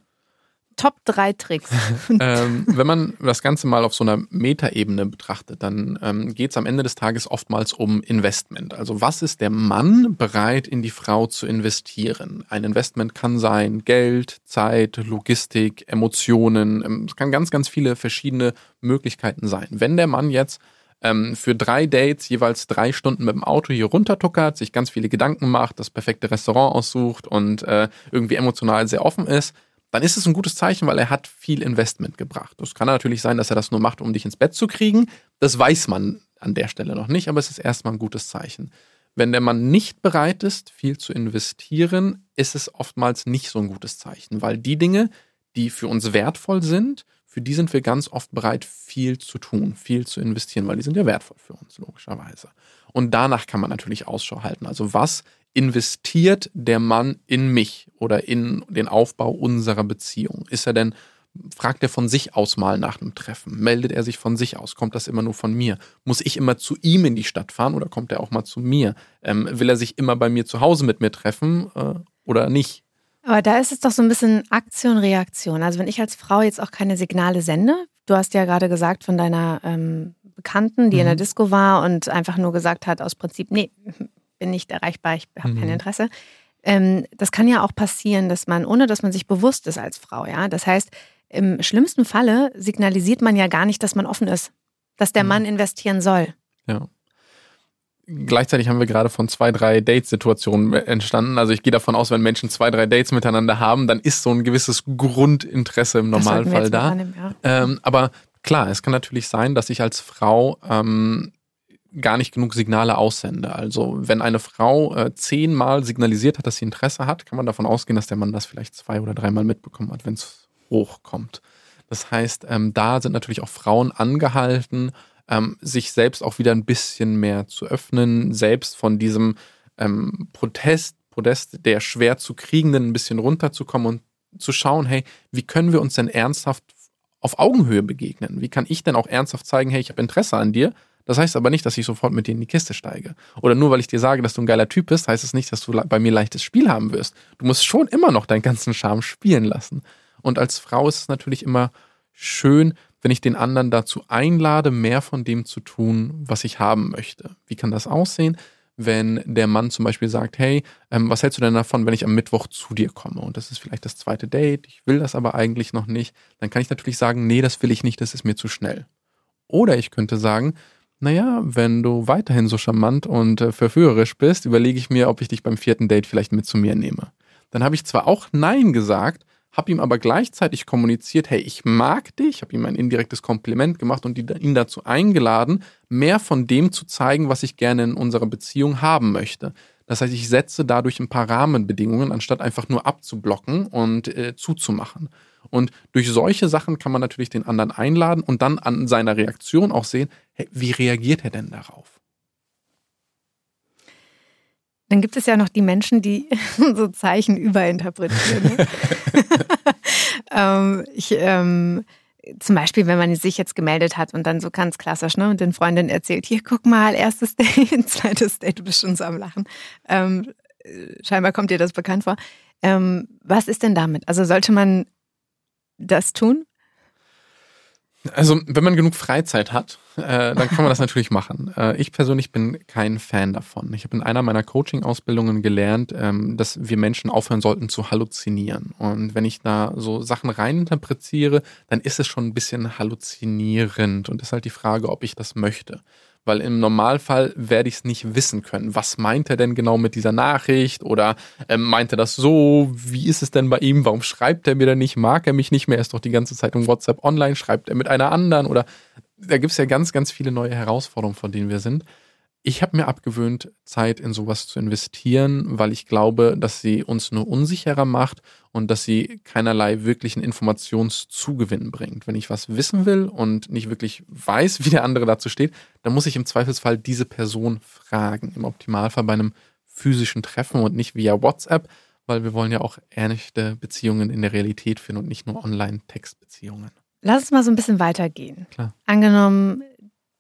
Speaker 2: Top 3 Tricks.
Speaker 1: ähm, wenn man das Ganze mal auf so einer Metaebene betrachtet, dann ähm, geht es am Ende des Tages oftmals um Investment. Also was ist der Mann bereit in die Frau zu investieren? Ein Investment kann sein Geld, Zeit, Logistik, Emotionen. Ähm, es kann ganz, ganz viele verschiedene Möglichkeiten sein. Wenn der Mann jetzt ähm, für drei Dates jeweils drei Stunden mit dem Auto hier runtertuckert, sich ganz viele Gedanken macht, das perfekte Restaurant aussucht und äh, irgendwie emotional sehr offen ist, dann ist es ein gutes Zeichen, weil er hat viel Investment gebracht. Es kann natürlich sein, dass er das nur macht, um dich ins Bett zu kriegen. Das weiß man an der Stelle noch nicht, aber es ist erstmal ein gutes Zeichen. Wenn der Mann nicht bereit ist, viel zu investieren, ist es oftmals nicht so ein gutes Zeichen, weil die Dinge, die für uns wertvoll sind, für die sind wir ganz oft bereit, viel zu tun, viel zu investieren, weil die sind ja wertvoll für uns, logischerweise. Und danach kann man natürlich Ausschau halten. Also was investiert der Mann in mich oder in den Aufbau unserer Beziehung? Ist er denn, fragt er von sich aus mal nach einem Treffen? Meldet er sich von sich aus? Kommt das immer nur von mir? Muss ich immer zu ihm in die Stadt fahren oder kommt er auch mal zu mir? Ähm, will er sich immer bei mir zu Hause mit mir treffen äh, oder nicht?
Speaker 2: Aber da ist es doch so ein bisschen Aktion, Reaktion. Also wenn ich als Frau jetzt auch keine Signale sende, du hast ja gerade gesagt von deiner ähm, Bekannten, die mhm. in der mhm. Disco war und einfach nur gesagt hat, aus Prinzip, nee, bin nicht erreichbar, ich habe mhm. kein Interesse. Ähm, das kann ja auch passieren, dass man, ohne dass man sich bewusst ist als Frau, ja. Das heißt, im schlimmsten Falle signalisiert man ja gar nicht, dass man offen ist, dass der mhm. Mann investieren soll.
Speaker 1: Ja gleichzeitig haben wir gerade von zwei, drei Date-Situationen entstanden. Also ich gehe davon aus, wenn Menschen zwei, drei Dates miteinander haben, dann ist so ein gewisses Grundinteresse im Normalfall da. Annehmen, ja. ähm, aber klar, es kann natürlich sein, dass ich als Frau ähm, gar nicht genug Signale aussende. Also wenn eine Frau äh, zehnmal signalisiert hat, dass sie Interesse hat, kann man davon ausgehen, dass der Mann das vielleicht zwei oder dreimal mitbekommen hat, wenn es hochkommt. Das heißt, ähm, da sind natürlich auch Frauen angehalten, ähm, sich selbst auch wieder ein bisschen mehr zu öffnen, selbst von diesem ähm, Protest, Podest der schwer zu kriegenden ein bisschen runterzukommen und zu schauen, hey, wie können wir uns denn ernsthaft auf Augenhöhe begegnen? Wie kann ich denn auch ernsthaft zeigen, hey, ich habe Interesse an dir? Das heißt aber nicht, dass ich sofort mit dir in die Kiste steige. Oder nur weil ich dir sage, dass du ein geiler Typ bist, heißt es nicht, dass du bei mir leichtes Spiel haben wirst. Du musst schon immer noch deinen ganzen Charme spielen lassen. Und als Frau ist es natürlich immer schön, wenn ich den anderen dazu einlade, mehr von dem zu tun, was ich haben möchte. Wie kann das aussehen? Wenn der Mann zum Beispiel sagt, hey, ähm, was hältst du denn davon, wenn ich am Mittwoch zu dir komme? Und das ist vielleicht das zweite Date, ich will das aber eigentlich noch nicht. Dann kann ich natürlich sagen, nee, das will ich nicht, das ist mir zu schnell. Oder ich könnte sagen, naja, wenn du weiterhin so charmant und äh, verführerisch bist, überlege ich mir, ob ich dich beim vierten Date vielleicht mit zu mir nehme. Dann habe ich zwar auch Nein gesagt, habe ihm aber gleichzeitig kommuniziert, hey, ich mag dich, habe ihm ein indirektes Kompliment gemacht und ihn dazu eingeladen, mehr von dem zu zeigen, was ich gerne in unserer Beziehung haben möchte. Das heißt, ich setze dadurch ein paar Rahmenbedingungen, anstatt einfach nur abzublocken und äh, zuzumachen. Und durch solche Sachen kann man natürlich den anderen einladen und dann an seiner Reaktion auch sehen, hey, wie reagiert er denn darauf?
Speaker 2: Dann gibt es ja noch die Menschen, die so Zeichen überinterpretieren. Ne? ähm, ich, ähm, zum Beispiel, wenn man sich jetzt gemeldet hat und dann so ganz klassisch, ne, und den Freundinnen erzählt, hier, guck mal, erstes Date, zweites Date, du bist schon so am Lachen. Ähm, scheinbar kommt dir das bekannt vor. Ähm, was ist denn damit? Also sollte man das tun?
Speaker 1: Also, wenn man genug Freizeit hat, äh, dann kann man das natürlich machen. Äh, ich persönlich bin kein Fan davon. Ich habe in einer meiner Coaching-Ausbildungen gelernt, ähm, dass wir Menschen aufhören sollten zu halluzinieren. Und wenn ich da so Sachen reininterpretiere, dann ist es schon ein bisschen halluzinierend. Und ist halt die Frage, ob ich das möchte weil im Normalfall werde ich es nicht wissen können. Was meint er denn genau mit dieser Nachricht? Oder ähm, meint er das so? Wie ist es denn bei ihm? Warum schreibt er mir denn nicht? Mag er mich nicht mehr? Er ist doch die ganze Zeit im WhatsApp online. Schreibt er mit einer anderen? Oder da gibt es ja ganz, ganz viele neue Herausforderungen, von denen wir sind. Ich habe mir abgewöhnt, Zeit in sowas zu investieren, weil ich glaube, dass sie uns nur unsicherer macht und dass sie keinerlei wirklichen Informationszugewinn bringt. Wenn ich was wissen will und nicht wirklich weiß, wie der andere dazu steht, dann muss ich im Zweifelsfall diese Person fragen. Im Optimalfall bei einem physischen Treffen und nicht via WhatsApp, weil wir wollen ja auch ehrliche Beziehungen in der Realität finden und nicht nur Online-Textbeziehungen.
Speaker 2: Lass uns mal so ein bisschen weitergehen. Klar. Angenommen,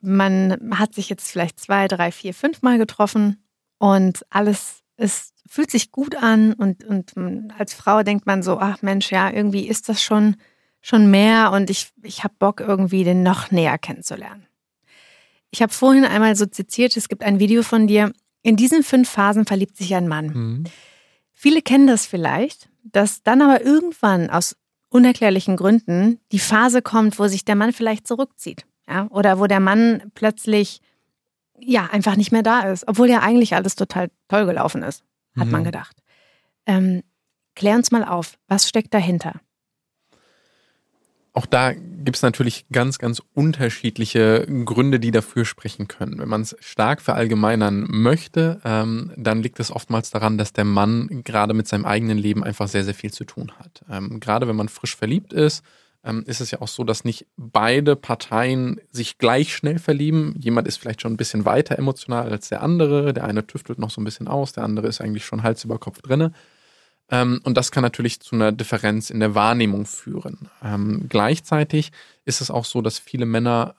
Speaker 2: man hat sich jetzt vielleicht zwei, drei, vier, fünf Mal getroffen und alles ist fühlt sich gut an und, und als Frau denkt man so, ach Mensch, ja, irgendwie ist das schon, schon mehr und ich, ich habe Bock, irgendwie den noch näher kennenzulernen. Ich habe vorhin einmal so zitiert, es gibt ein Video von dir. In diesen fünf Phasen verliebt sich ein Mann. Mhm. Viele kennen das vielleicht, dass dann aber irgendwann aus unerklärlichen Gründen die Phase kommt, wo sich der Mann vielleicht zurückzieht. Ja? Oder wo der Mann plötzlich ja einfach nicht mehr da ist, obwohl ja eigentlich alles total toll gelaufen ist, hat mhm. man gedacht. Ähm, klär uns mal auf, was steckt dahinter?
Speaker 1: Auch da gibt es natürlich ganz, ganz unterschiedliche Gründe, die dafür sprechen können. Wenn man es stark verallgemeinern möchte, ähm, dann liegt es oftmals daran, dass der Mann gerade mit seinem eigenen Leben einfach sehr, sehr viel zu tun hat. Ähm, gerade wenn man frisch verliebt ist, ähm, ist es ja auch so, dass nicht beide Parteien sich gleich schnell verlieben. Jemand ist vielleicht schon ein bisschen weiter emotional als der andere. Der eine tüftelt noch so ein bisschen aus, der andere ist eigentlich schon Hals über Kopf drinne. Ähm, und das kann natürlich zu einer Differenz in der Wahrnehmung führen. Ähm, gleichzeitig ist es auch so, dass viele Männer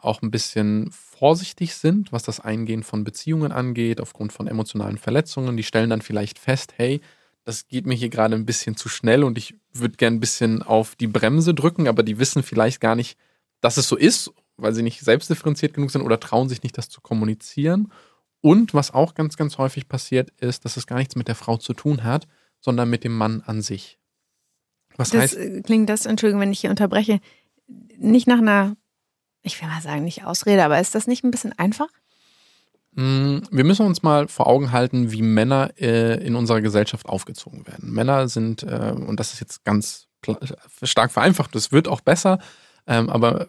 Speaker 1: auch ein bisschen vorsichtig sind, was das Eingehen von Beziehungen angeht, aufgrund von emotionalen Verletzungen. Die stellen dann vielleicht fest, hey, das geht mir hier gerade ein bisschen zu schnell und ich würde gern ein bisschen auf die Bremse drücken, aber die wissen vielleicht gar nicht, dass es so ist, weil sie nicht selbstdifferenziert genug sind oder trauen sich nicht, das zu kommunizieren. Und was auch ganz, ganz häufig passiert, ist, dass es gar nichts mit der Frau zu tun hat, sondern mit dem Mann an sich.
Speaker 2: Was das heißt? Äh, klingt das, Entschuldigung, wenn ich hier unterbreche, nicht nach einer, ich will mal sagen, nicht Ausrede, aber ist das nicht ein bisschen einfach?
Speaker 1: Mm, wir müssen uns mal vor Augen halten, wie Männer äh, in unserer Gesellschaft aufgezogen werden. Männer sind, äh, und das ist jetzt ganz stark vereinfacht, das wird auch besser, ähm, aber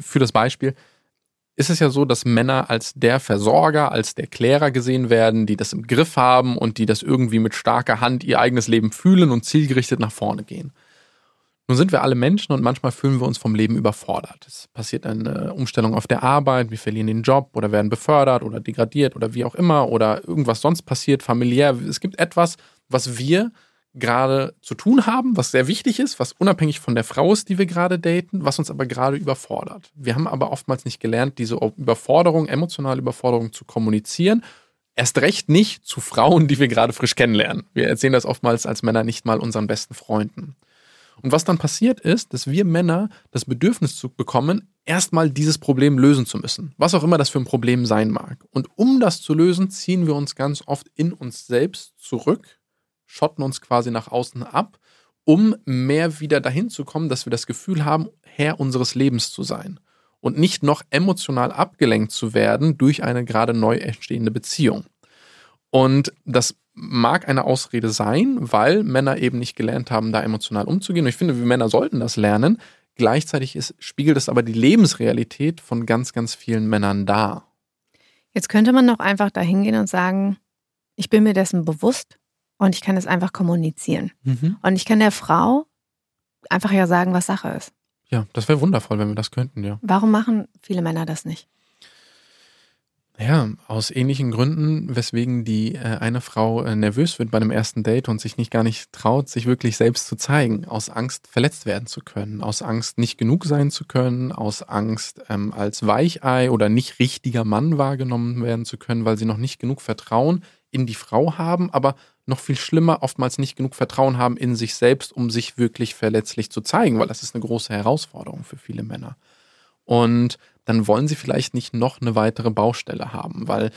Speaker 1: für das Beispiel, ist es ja so, dass Männer als der Versorger, als der Klärer gesehen werden, die das im Griff haben und die das irgendwie mit starker Hand ihr eigenes Leben fühlen und zielgerichtet nach vorne gehen. Nun sind wir alle Menschen und manchmal fühlen wir uns vom Leben überfordert. Es passiert eine Umstellung auf der Arbeit, wir verlieren den Job oder werden befördert oder degradiert oder wie auch immer oder irgendwas sonst passiert, familiär. Es gibt etwas, was wir gerade zu tun haben, was sehr wichtig ist, was unabhängig von der Frau ist, die wir gerade daten, was uns aber gerade überfordert. Wir haben aber oftmals nicht gelernt, diese Überforderung, emotionale Überforderung zu kommunizieren. Erst recht nicht zu Frauen, die wir gerade frisch kennenlernen. Wir erzählen das oftmals als Männer nicht mal unseren besten Freunden. Und was dann passiert ist, dass wir Männer das Bedürfnis bekommen, erstmal dieses Problem lösen zu müssen. Was auch immer das für ein Problem sein mag. Und um das zu lösen, ziehen wir uns ganz oft in uns selbst zurück schotten uns quasi nach außen ab, um mehr wieder dahin zu kommen, dass wir das Gefühl haben, Herr unseres Lebens zu sein und nicht noch emotional abgelenkt zu werden durch eine gerade neu entstehende Beziehung. Und das mag eine Ausrede sein, weil Männer eben nicht gelernt haben, da emotional umzugehen. Und ich finde, wir Männer sollten das lernen. Gleichzeitig ist, spiegelt es aber die Lebensrealität von ganz, ganz vielen Männern dar.
Speaker 2: Jetzt könnte man doch einfach dahin gehen und sagen, ich bin mir dessen bewusst, und ich kann es einfach kommunizieren. Mhm. Und ich kann der Frau einfach ja sagen, was Sache ist.
Speaker 1: Ja, das wäre wundervoll, wenn wir das könnten, ja.
Speaker 2: Warum machen viele Männer das nicht?
Speaker 1: Ja, aus ähnlichen Gründen, weswegen die äh, eine Frau äh, nervös wird bei einem ersten Date und sich nicht gar nicht traut, sich wirklich selbst zu zeigen, aus Angst verletzt werden zu können, aus Angst nicht genug sein zu können, aus Angst ähm, als Weichei oder nicht richtiger Mann wahrgenommen werden zu können, weil sie noch nicht genug Vertrauen in die Frau haben, aber noch viel schlimmer, oftmals nicht genug Vertrauen haben in sich selbst, um sich wirklich verletzlich zu zeigen, weil das ist eine große Herausforderung für viele Männer. Und dann wollen sie vielleicht nicht noch eine weitere Baustelle haben, weil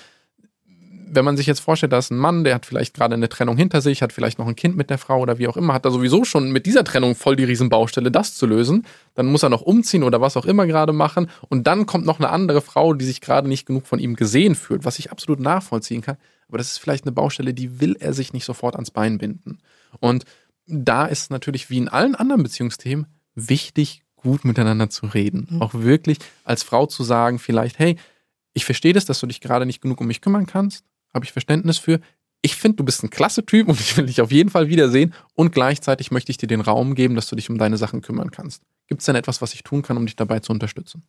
Speaker 1: wenn man sich jetzt vorstellt, da ist ein Mann, der hat vielleicht gerade eine Trennung hinter sich, hat vielleicht noch ein Kind mit der Frau oder wie auch immer, hat da sowieso schon mit dieser Trennung voll die Riesenbaustelle, das zu lösen. Dann muss er noch umziehen oder was auch immer gerade machen. Und dann kommt noch eine andere Frau, die sich gerade nicht genug von ihm gesehen fühlt, was ich absolut nachvollziehen kann. Aber das ist vielleicht eine Baustelle, die will er sich nicht sofort ans Bein binden. Und da ist natürlich wie in allen anderen Beziehungsthemen wichtig, gut miteinander zu reden. Mhm. Auch wirklich als Frau zu sagen, vielleicht, hey, ich verstehe das, dass du dich gerade nicht genug um mich kümmern kannst, habe ich Verständnis für. Ich finde, du bist ein klasse Typ und ich will dich auf jeden Fall wiedersehen und gleichzeitig möchte ich dir den Raum geben, dass du dich um deine Sachen kümmern kannst. Gibt es denn etwas, was ich tun kann, um dich dabei zu unterstützen?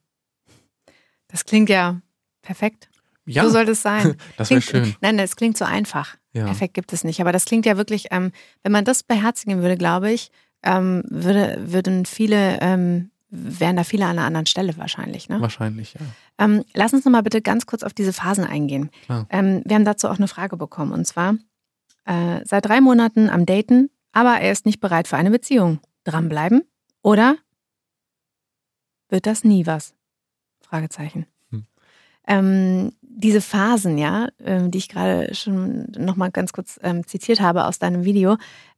Speaker 2: Das klingt ja perfekt. Ja. So soll es sein.
Speaker 1: Das wäre schön.
Speaker 2: Nein, das klingt so einfach. Ja. Perfekt gibt es nicht. Aber das klingt ja wirklich, ähm, wenn man das beherzigen würde, glaube ich, ähm, würde, würden viele, ähm, wären da viele an einer anderen Stelle wahrscheinlich. Ne?
Speaker 1: Wahrscheinlich, ja.
Speaker 2: Ähm, lass uns nochmal bitte ganz kurz auf diese Phasen eingehen. Ähm, wir haben dazu auch eine Frage bekommen. Und zwar, äh, seit drei Monaten am Daten, aber er ist nicht bereit für eine Beziehung. Dranbleiben? Oder wird das nie was? Fragezeichen. Hm. Ähm, diese Phasen, ja, äh, die ich gerade schon nochmal ganz kurz ähm, zitiert habe aus deinem Video,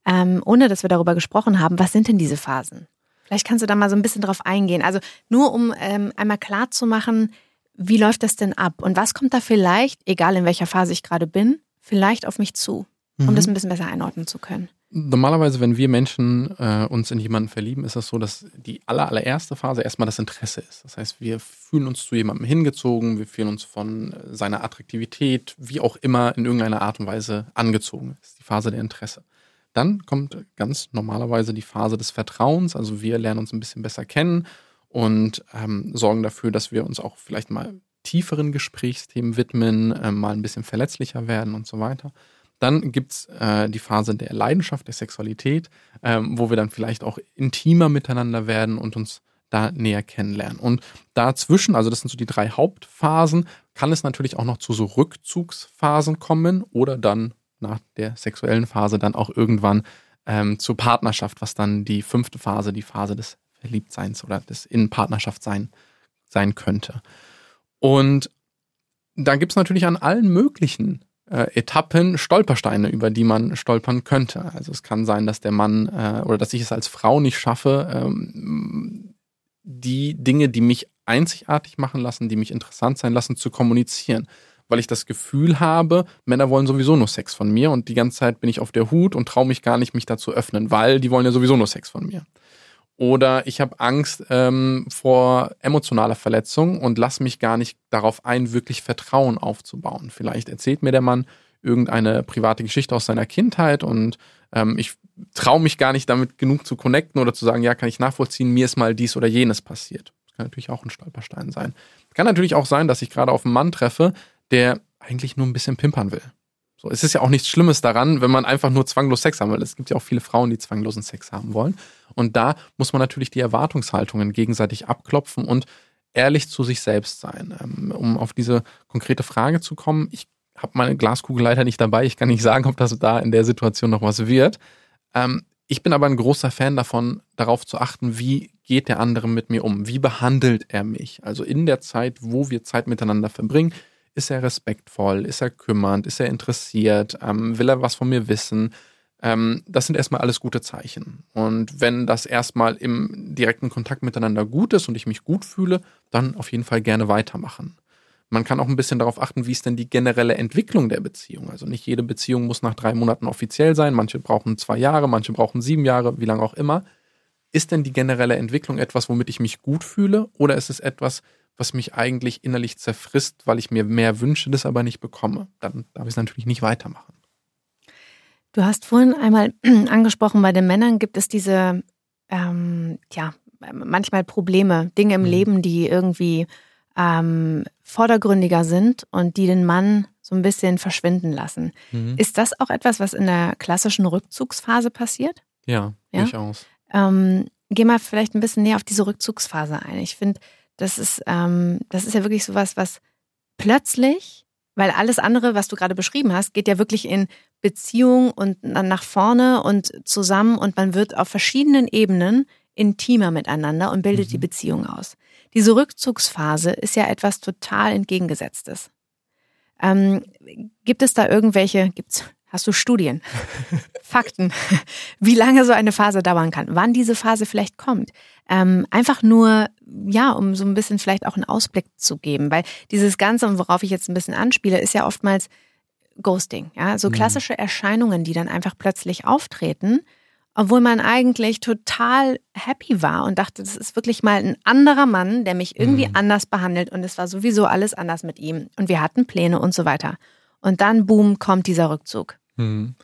Speaker 2: ähm, ohne dass wir darüber gesprochen haben, was sind denn diese Phasen? Vielleicht kannst du da mal so ein bisschen drauf eingehen. Also nur um ähm, einmal klar zu machen, wie läuft das denn ab und was kommt da vielleicht, egal in welcher Phase ich gerade bin, vielleicht auf mich zu, um mhm. das ein bisschen besser einordnen zu können.
Speaker 1: Normalerweise, wenn wir Menschen äh, uns in jemanden verlieben, ist das so, dass die aller, allererste Phase erstmal das Interesse ist. Das heißt, wir fühlen uns zu jemandem hingezogen, wir fühlen uns von seiner Attraktivität, wie auch immer, in irgendeiner Art und Weise angezogen. Das ist die Phase der Interesse. Dann kommt ganz normalerweise die Phase des Vertrauens. Also wir lernen uns ein bisschen besser kennen und ähm, sorgen dafür, dass wir uns auch vielleicht mal tieferen Gesprächsthemen widmen, äh, mal ein bisschen verletzlicher werden und so weiter. Dann gibt es äh, die Phase der Leidenschaft, der Sexualität, ähm, wo wir dann vielleicht auch intimer miteinander werden und uns da näher kennenlernen. Und dazwischen, also das sind so die drei Hauptphasen, kann es natürlich auch noch zu so Rückzugsphasen kommen oder dann nach der sexuellen Phase dann auch irgendwann ähm, zur Partnerschaft, was dann die fünfte Phase, die Phase des Verliebtseins oder des Innenpartnerschaft sein, sein könnte. Und da gibt es natürlich an allen möglichen äh, Etappen Stolpersteine, über die man stolpern könnte. Also es kann sein, dass der Mann äh, oder dass ich es als Frau nicht schaffe, ähm, die Dinge, die mich einzigartig machen lassen, die mich interessant sein lassen, zu kommunizieren weil ich das Gefühl habe, Männer wollen sowieso nur Sex von mir und die ganze Zeit bin ich auf der Hut und traue mich gar nicht, mich da zu öffnen, weil die wollen ja sowieso nur Sex von mir. Oder ich habe Angst ähm, vor emotionaler Verletzung und lass mich gar nicht darauf ein, wirklich Vertrauen aufzubauen. Vielleicht erzählt mir der Mann irgendeine private Geschichte aus seiner Kindheit und ähm, ich traue mich gar nicht damit genug zu connecten oder zu sagen, ja, kann ich nachvollziehen, mir ist mal dies oder jenes passiert. Das kann natürlich auch ein Stolperstein sein. Kann natürlich auch sein, dass ich gerade auf einen Mann treffe, der eigentlich nur ein bisschen pimpern will. So, es ist ja auch nichts Schlimmes daran, wenn man einfach nur zwanglos Sex haben will. Es gibt ja auch viele Frauen, die zwanglosen Sex haben wollen. Und da muss man natürlich die Erwartungshaltungen gegenseitig abklopfen und ehrlich zu sich selbst sein. Ähm, um auf diese konkrete Frage zu kommen, ich habe meine Glaskugel leider nicht dabei. Ich kann nicht sagen, ob das da in der Situation noch was wird. Ähm, ich bin aber ein großer Fan davon, darauf zu achten, wie geht der andere mit mir um? Wie behandelt er mich? Also in der Zeit, wo wir Zeit miteinander verbringen, ist er respektvoll? Ist er kümmernd? Ist er interessiert? Ähm, will er was von mir wissen? Ähm, das sind erstmal alles gute Zeichen. Und wenn das erstmal im direkten Kontakt miteinander gut ist und ich mich gut fühle, dann auf jeden Fall gerne weitermachen. Man kann auch ein bisschen darauf achten, wie ist denn die generelle Entwicklung der Beziehung. Also nicht jede Beziehung muss nach drei Monaten offiziell sein. Manche brauchen zwei Jahre, manche brauchen sieben Jahre, wie lange auch immer. Ist denn die generelle Entwicklung etwas, womit ich mich gut fühle? Oder ist es etwas, was mich eigentlich innerlich zerfrisst, weil ich mir mehr wünsche, das aber nicht bekomme. Dann darf ich es natürlich nicht weitermachen.
Speaker 2: Du hast vorhin einmal angesprochen, bei den Männern gibt es diese, ähm, ja, manchmal Probleme, Dinge im mhm. Leben, die irgendwie ähm, vordergründiger sind und die den Mann so ein bisschen verschwinden lassen. Mhm. Ist das auch etwas, was in der klassischen Rückzugsphase passiert?
Speaker 1: Ja, ja? durchaus.
Speaker 2: Ähm, geh mal vielleicht ein bisschen näher auf diese Rückzugsphase ein. Ich finde, das ist, ähm, das ist ja wirklich sowas, was plötzlich, weil alles andere, was du gerade beschrieben hast, geht ja wirklich in Beziehung und dann nach vorne und zusammen und man wird auf verschiedenen Ebenen intimer miteinander und bildet mhm. die Beziehung aus. Diese Rückzugsphase ist ja etwas total entgegengesetztes. Ähm, gibt es da irgendwelche, gibt's Hast du Studien, Fakten, wie lange so eine Phase dauern kann, wann diese Phase vielleicht kommt? Ähm, einfach nur, ja, um so ein bisschen vielleicht auch einen Ausblick zu geben, weil dieses Ganze, und worauf ich jetzt ein bisschen anspiele, ist ja oftmals Ghosting, ja, so mhm. klassische Erscheinungen, die dann einfach plötzlich auftreten, obwohl man eigentlich total happy war und dachte, das ist wirklich mal ein anderer Mann, der mich irgendwie mhm. anders behandelt und es war sowieso alles anders mit ihm und wir hatten Pläne und so weiter. Und dann, boom, kommt dieser Rückzug.
Speaker 1: Hm.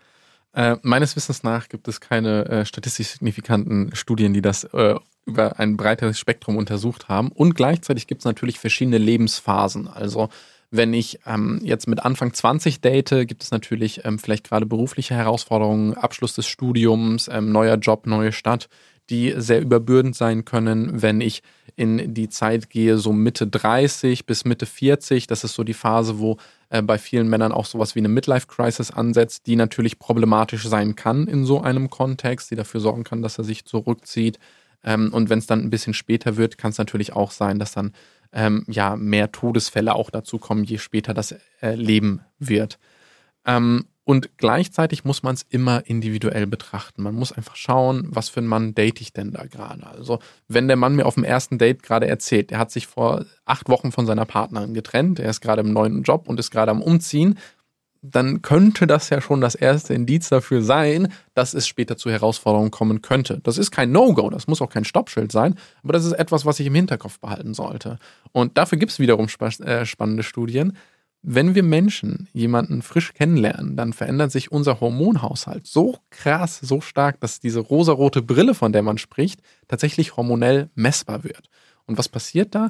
Speaker 1: Äh, meines Wissens nach gibt es keine äh, statistisch signifikanten Studien, die das äh, über ein breiteres Spektrum untersucht haben. Und gleichzeitig gibt es natürlich verschiedene Lebensphasen. Also wenn ich ähm, jetzt mit Anfang 20 date, gibt es natürlich ähm, vielleicht gerade berufliche Herausforderungen, Abschluss des Studiums, ähm, neuer Job, neue Stadt, die sehr überbürdend sein können, wenn ich in die Zeit gehe, so Mitte 30 bis Mitte 40. Das ist so die Phase, wo äh, bei vielen Männern auch sowas wie eine Midlife-Crisis ansetzt, die natürlich problematisch sein kann in so einem Kontext, die dafür sorgen kann, dass er sich zurückzieht. Ähm, und wenn es dann ein bisschen später wird, kann es natürlich auch sein, dass dann ähm, ja mehr Todesfälle auch dazu kommen, je später das äh, Leben wird. Ähm, und gleichzeitig muss man es immer individuell betrachten. Man muss einfach schauen, was für einen Mann date ich denn da gerade. Also, wenn der Mann mir auf dem ersten Date gerade erzählt, er hat sich vor acht Wochen von seiner Partnerin getrennt, er ist gerade im neuen Job und ist gerade am Umziehen, dann könnte das ja schon das erste Indiz dafür sein, dass es später zu Herausforderungen kommen könnte. Das ist kein No-Go, das muss auch kein Stoppschild sein, aber das ist etwas, was ich im Hinterkopf behalten sollte. Und dafür gibt es wiederum äh, spannende Studien. Wenn wir Menschen jemanden frisch kennenlernen, dann verändert sich unser Hormonhaushalt so krass, so stark, dass diese rosarote Brille, von der man spricht, tatsächlich hormonell messbar wird. Und was passiert da?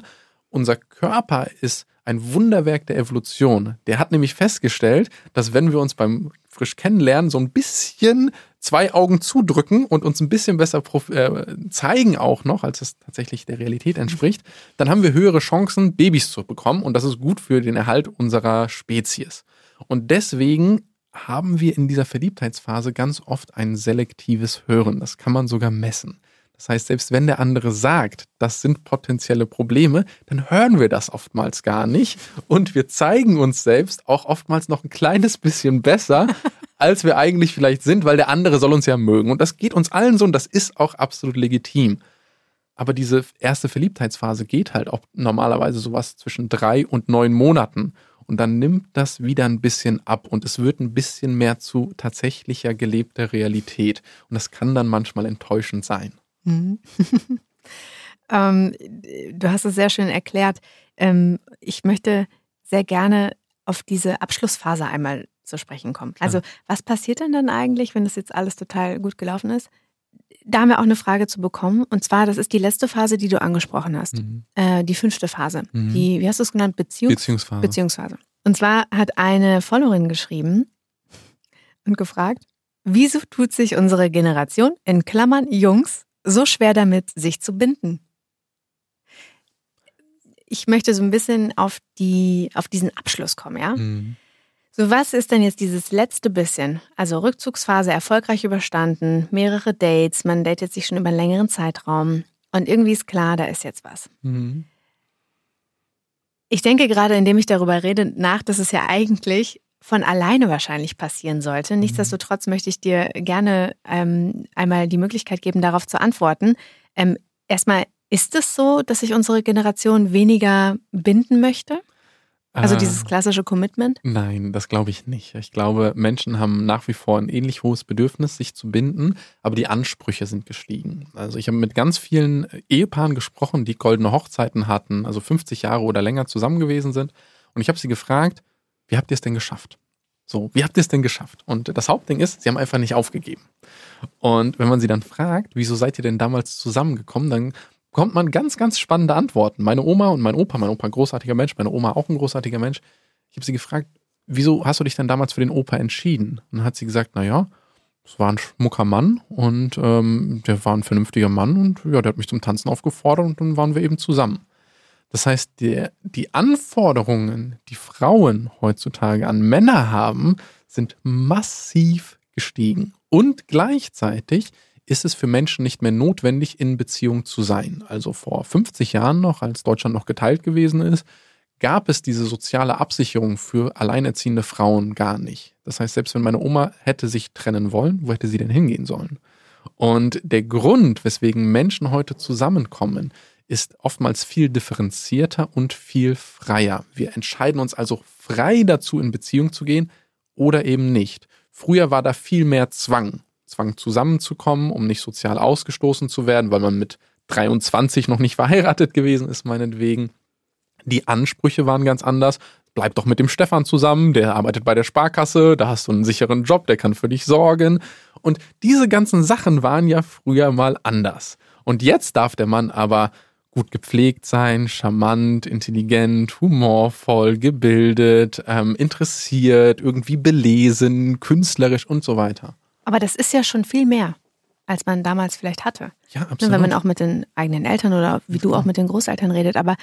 Speaker 1: Unser Körper ist ein Wunderwerk der Evolution. Der hat nämlich festgestellt, dass wenn wir uns beim frisch kennenlernen so ein bisschen zwei Augen zudrücken und uns ein bisschen besser äh, zeigen auch noch, als es tatsächlich der Realität entspricht, dann haben wir höhere Chancen, Babys zu bekommen und das ist gut für den Erhalt unserer Spezies. Und deswegen haben wir in dieser Verliebtheitsphase ganz oft ein selektives Hören. Das kann man sogar messen. Das heißt, selbst wenn der andere sagt, das sind potenzielle Probleme, dann hören wir das oftmals gar nicht und wir zeigen uns selbst auch oftmals noch ein kleines bisschen besser, als wir eigentlich vielleicht sind, weil der andere soll uns ja mögen. Und das geht uns allen so und das ist auch absolut legitim. Aber diese erste Verliebtheitsphase geht halt auch normalerweise sowas zwischen drei und neun Monaten. Und dann nimmt das wieder ein bisschen ab und es wird ein bisschen mehr zu tatsächlicher gelebter Realität. Und das kann dann manchmal enttäuschend sein. Mhm.
Speaker 2: ähm, du hast es sehr schön erklärt. Ähm, ich möchte sehr gerne auf diese Abschlussphase einmal zu sprechen kommen. Klar. Also was passiert denn dann eigentlich, wenn das jetzt alles total gut gelaufen ist? Da haben wir auch eine Frage zu bekommen. Und zwar, das ist die letzte Phase, die du angesprochen hast. Mhm. Äh, die fünfte Phase. Mhm. Die, wie hast du es genannt? Beziehungs
Speaker 1: Beziehungsphase.
Speaker 2: Beziehungsphase. Und zwar hat eine Followerin geschrieben und gefragt, wieso tut sich unsere Generation, in Klammern Jungs, so schwer damit, sich zu binden? Ich möchte so ein bisschen auf die, auf diesen Abschluss kommen, ja? Mhm. So, was ist denn jetzt dieses letzte bisschen? Also Rückzugsphase erfolgreich überstanden, mehrere Dates, man datet sich schon über einen längeren Zeitraum und irgendwie ist klar, da ist jetzt was. Mhm. Ich denke gerade, indem ich darüber rede, nach, dass es ja eigentlich von alleine wahrscheinlich passieren sollte. Mhm. Nichtsdestotrotz möchte ich dir gerne ähm, einmal die Möglichkeit geben, darauf zu antworten. Ähm, erstmal, ist es so, dass sich unsere Generation weniger binden möchte? Also äh, dieses klassische Commitment?
Speaker 1: Nein, das glaube ich nicht. Ich glaube, Menschen haben nach wie vor ein ähnlich hohes Bedürfnis, sich zu binden, aber die Ansprüche sind gestiegen. Also ich habe mit ganz vielen Ehepaaren gesprochen, die goldene Hochzeiten hatten, also 50 Jahre oder länger zusammen gewesen sind. Und ich habe sie gefragt, wie habt ihr es denn geschafft? So, wie habt ihr es denn geschafft? Und das Hauptding ist, sie haben einfach nicht aufgegeben. Und wenn man sie dann fragt, wieso seid ihr denn damals zusammengekommen, dann kommt man ganz, ganz spannende Antworten. Meine Oma und mein Opa, mein Opa ein großartiger Mensch, meine Oma auch ein großartiger Mensch. Ich habe sie gefragt, wieso hast du dich denn damals für den Opa entschieden? Und dann hat sie gesagt, naja, es war ein schmucker Mann und ähm, der war ein vernünftiger Mann und ja, der hat mich zum Tanzen aufgefordert und dann waren wir eben zusammen. Das heißt, die, die Anforderungen, die Frauen heutzutage an Männer haben, sind massiv gestiegen. Und gleichzeitig ist es für Menschen nicht mehr notwendig, in Beziehung zu sein. Also vor 50 Jahren noch, als Deutschland noch geteilt gewesen ist, gab es diese soziale Absicherung für alleinerziehende Frauen gar nicht. Das heißt, selbst wenn meine Oma hätte sich trennen wollen, wo hätte sie denn hingehen sollen? Und der Grund, weswegen Menschen heute zusammenkommen, ist oftmals viel differenzierter und viel freier. Wir entscheiden uns also frei dazu, in Beziehung zu gehen oder eben nicht. Früher war da viel mehr Zwang. Zwang zusammenzukommen, um nicht sozial ausgestoßen zu werden, weil man mit 23 noch nicht verheiratet gewesen ist, meinetwegen. Die Ansprüche waren ganz anders. Bleib doch mit dem Stefan zusammen, der arbeitet bei der Sparkasse, da hast du einen sicheren Job, der kann für dich sorgen. Und diese ganzen Sachen waren ja früher mal anders. Und jetzt darf der Mann aber gut gepflegt sein, charmant, intelligent, humorvoll, gebildet, ähm, interessiert, irgendwie belesen, künstlerisch und so weiter.
Speaker 2: Aber das ist ja schon viel mehr. als man damals vielleicht hatte.
Speaker 1: Ja,
Speaker 2: Ne,
Speaker 1: absolut.
Speaker 2: Wenn man auch mit den eigenen Eltern oder wie du auch mit den Großeltern redet. Aber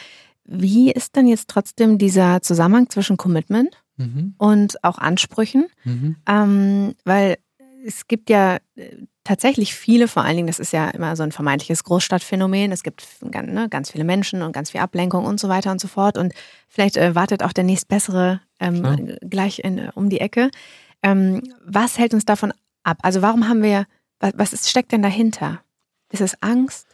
Speaker 2: wie ist denn jetzt trotzdem dieser Zusammenhang zwischen Commitment
Speaker 1: mhm.
Speaker 2: und auch Ansprüchen?
Speaker 1: Mhm.
Speaker 2: Ähm, weil es gibt ja äh, tatsächlich viele, vor allen Dingen, das ist ja immer so ein vermeintliches Großstadtphänomen. Es gibt ne, ganz viele Menschen und ganz viel Ablenkung und so weiter und so fort. Und vielleicht äh, wartet auch der nächstbessere ähm,
Speaker 1: Klar.
Speaker 2: gleich in, äh, um die Ecke. Ähm, was hält uns davon ab? Also warum haben wir, was, was ist, steckt denn dahinter? Ist es Angst?